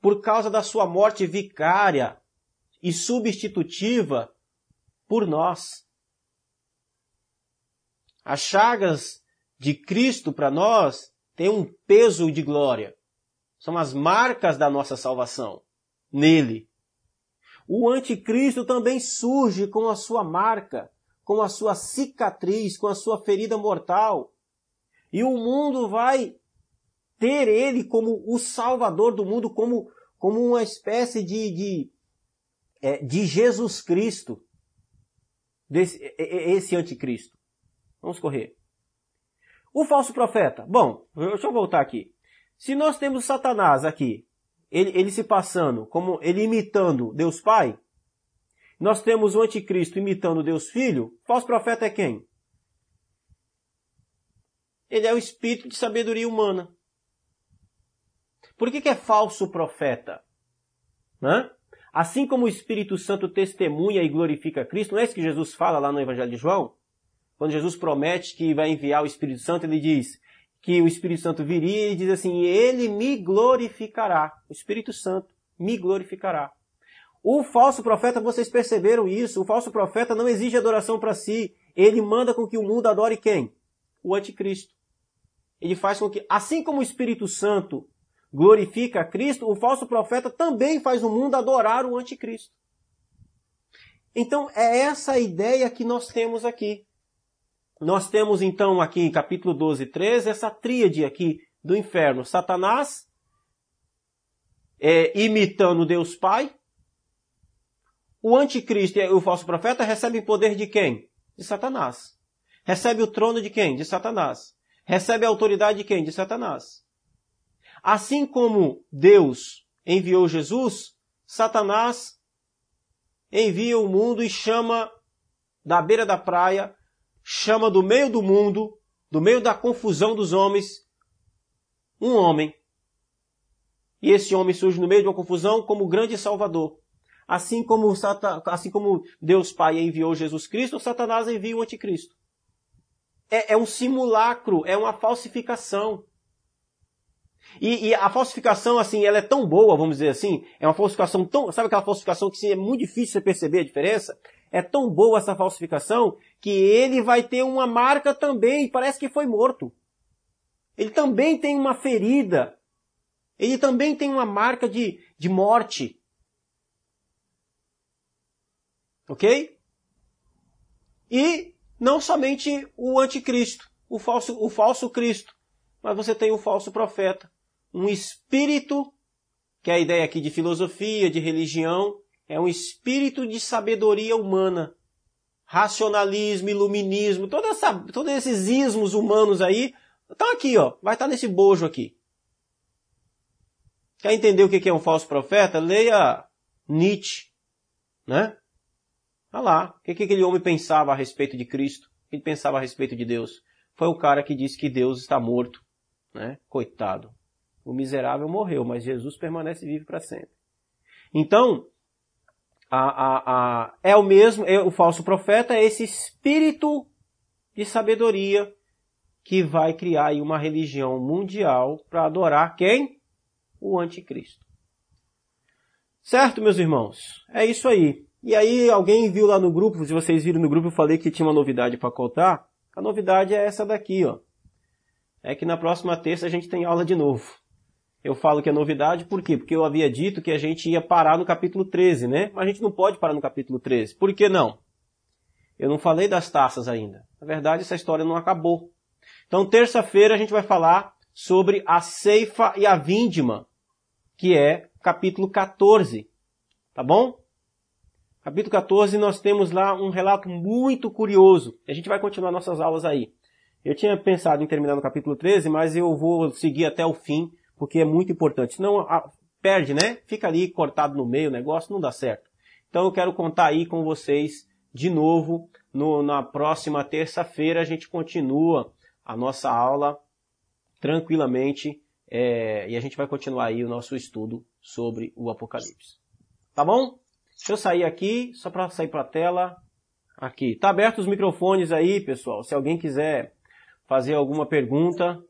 por causa da sua morte vicária e substitutiva por nós. As chagas de Cristo para nós têm um peso de glória. São as marcas da nossa salvação nele. O anticristo também surge com a sua marca, com a sua cicatriz, com a sua ferida mortal. E o mundo vai ter ele como o salvador do mundo, como, como uma espécie de, de, é, de Jesus Cristo, desse, esse anticristo. Vamos correr. O falso profeta. Bom, deixa eu voltar aqui. Se nós temos Satanás aqui, ele, ele se passando, como ele imitando Deus Pai, nós temos o anticristo imitando Deus Filho, falso profeta é quem? Ele é o espírito de sabedoria humana. Por que, que é falso profeta? Assim como o Espírito Santo testemunha e glorifica Cristo, não é isso que Jesus fala lá no Evangelho de João? Quando Jesus promete que vai enviar o Espírito Santo, ele diz que o Espírito Santo viria e diz assim, ele me glorificará. O Espírito Santo me glorificará. O falso profeta, vocês perceberam isso, o falso profeta não exige adoração para si, ele manda com que o mundo adore quem? O anticristo. Ele faz com que, assim como o Espírito Santo glorifica Cristo, o falso profeta também faz o mundo adorar o anticristo. Então é essa a ideia que nós temos aqui. Nós temos então aqui em capítulo 12 e 13 essa tríade aqui do inferno. Satanás é, imitando Deus Pai. O anticristo e o falso profeta recebem poder de quem? De Satanás. Recebe o trono de quem? De Satanás. Recebe a autoridade de quem? De Satanás. Assim como Deus enviou Jesus, Satanás envia o mundo e chama da beira da praia chama do meio do mundo, do meio da confusão dos homens, um homem. E esse homem surge no meio de uma confusão como grande salvador. Assim como, assim como Deus Pai enviou Jesus Cristo, Satanás envia o anticristo. É, é um simulacro, é uma falsificação. E, e, a falsificação, assim, ela é tão boa, vamos dizer assim, é uma falsificação tão, sabe aquela falsificação que assim, é muito difícil você perceber a diferença? É tão boa essa falsificação que ele vai ter uma marca também, parece que foi morto. Ele também tem uma ferida. Ele também tem uma marca de, de morte. Ok? E não somente o anticristo, o falso, o falso Cristo, mas você tem o falso profeta, um espírito, que é a ideia aqui de filosofia, de religião, é um espírito de sabedoria humana. Racionalismo, iluminismo, toda essa, todos esses ismos humanos aí, estão aqui, ó. Vai estar nesse bojo aqui. Quer entender o que é um falso profeta? Leia Nietzsche, né? Olha lá, o que aquele homem pensava a respeito de Cristo? O que ele pensava a respeito de Deus? Foi o cara que disse que Deus está morto, né? Coitado. O miserável morreu, mas Jesus permanece vivo para sempre. Então, a, a, a, é o mesmo, é o falso profeta, é esse espírito de sabedoria que vai criar uma religião mundial para adorar quem? O anticristo. Certo, meus irmãos? É isso aí. E aí alguém viu lá no grupo, se vocês viram no grupo, eu falei que tinha uma novidade para contar. A novidade é essa daqui, ó. É que na próxima terça a gente tem aula de novo. Eu falo que é novidade, por quê? Porque eu havia dito que a gente ia parar no capítulo 13, né? Mas a gente não pode parar no capítulo 13. Por que não? Eu não falei das taças ainda. Na verdade, essa história não acabou. Então, terça-feira a gente vai falar sobre a ceifa e a vindima, que é capítulo 14. Tá bom? Capítulo 14 nós temos lá um relato muito curioso. A gente vai continuar nossas aulas aí. Eu tinha pensado em terminar no capítulo 13, mas eu vou seguir até o fim porque é muito importante. Senão a, perde, né? Fica ali cortado no meio o negócio, não dá certo. Então eu quero contar aí com vocês de novo no, na próxima terça-feira a gente continua a nossa aula tranquilamente é, e a gente vai continuar aí o nosso estudo sobre o Apocalipse. Tá bom? Deixa eu sair aqui, só para sair para a tela. Aqui. Tá aberto os microfones aí, pessoal. Se alguém quiser fazer alguma pergunta,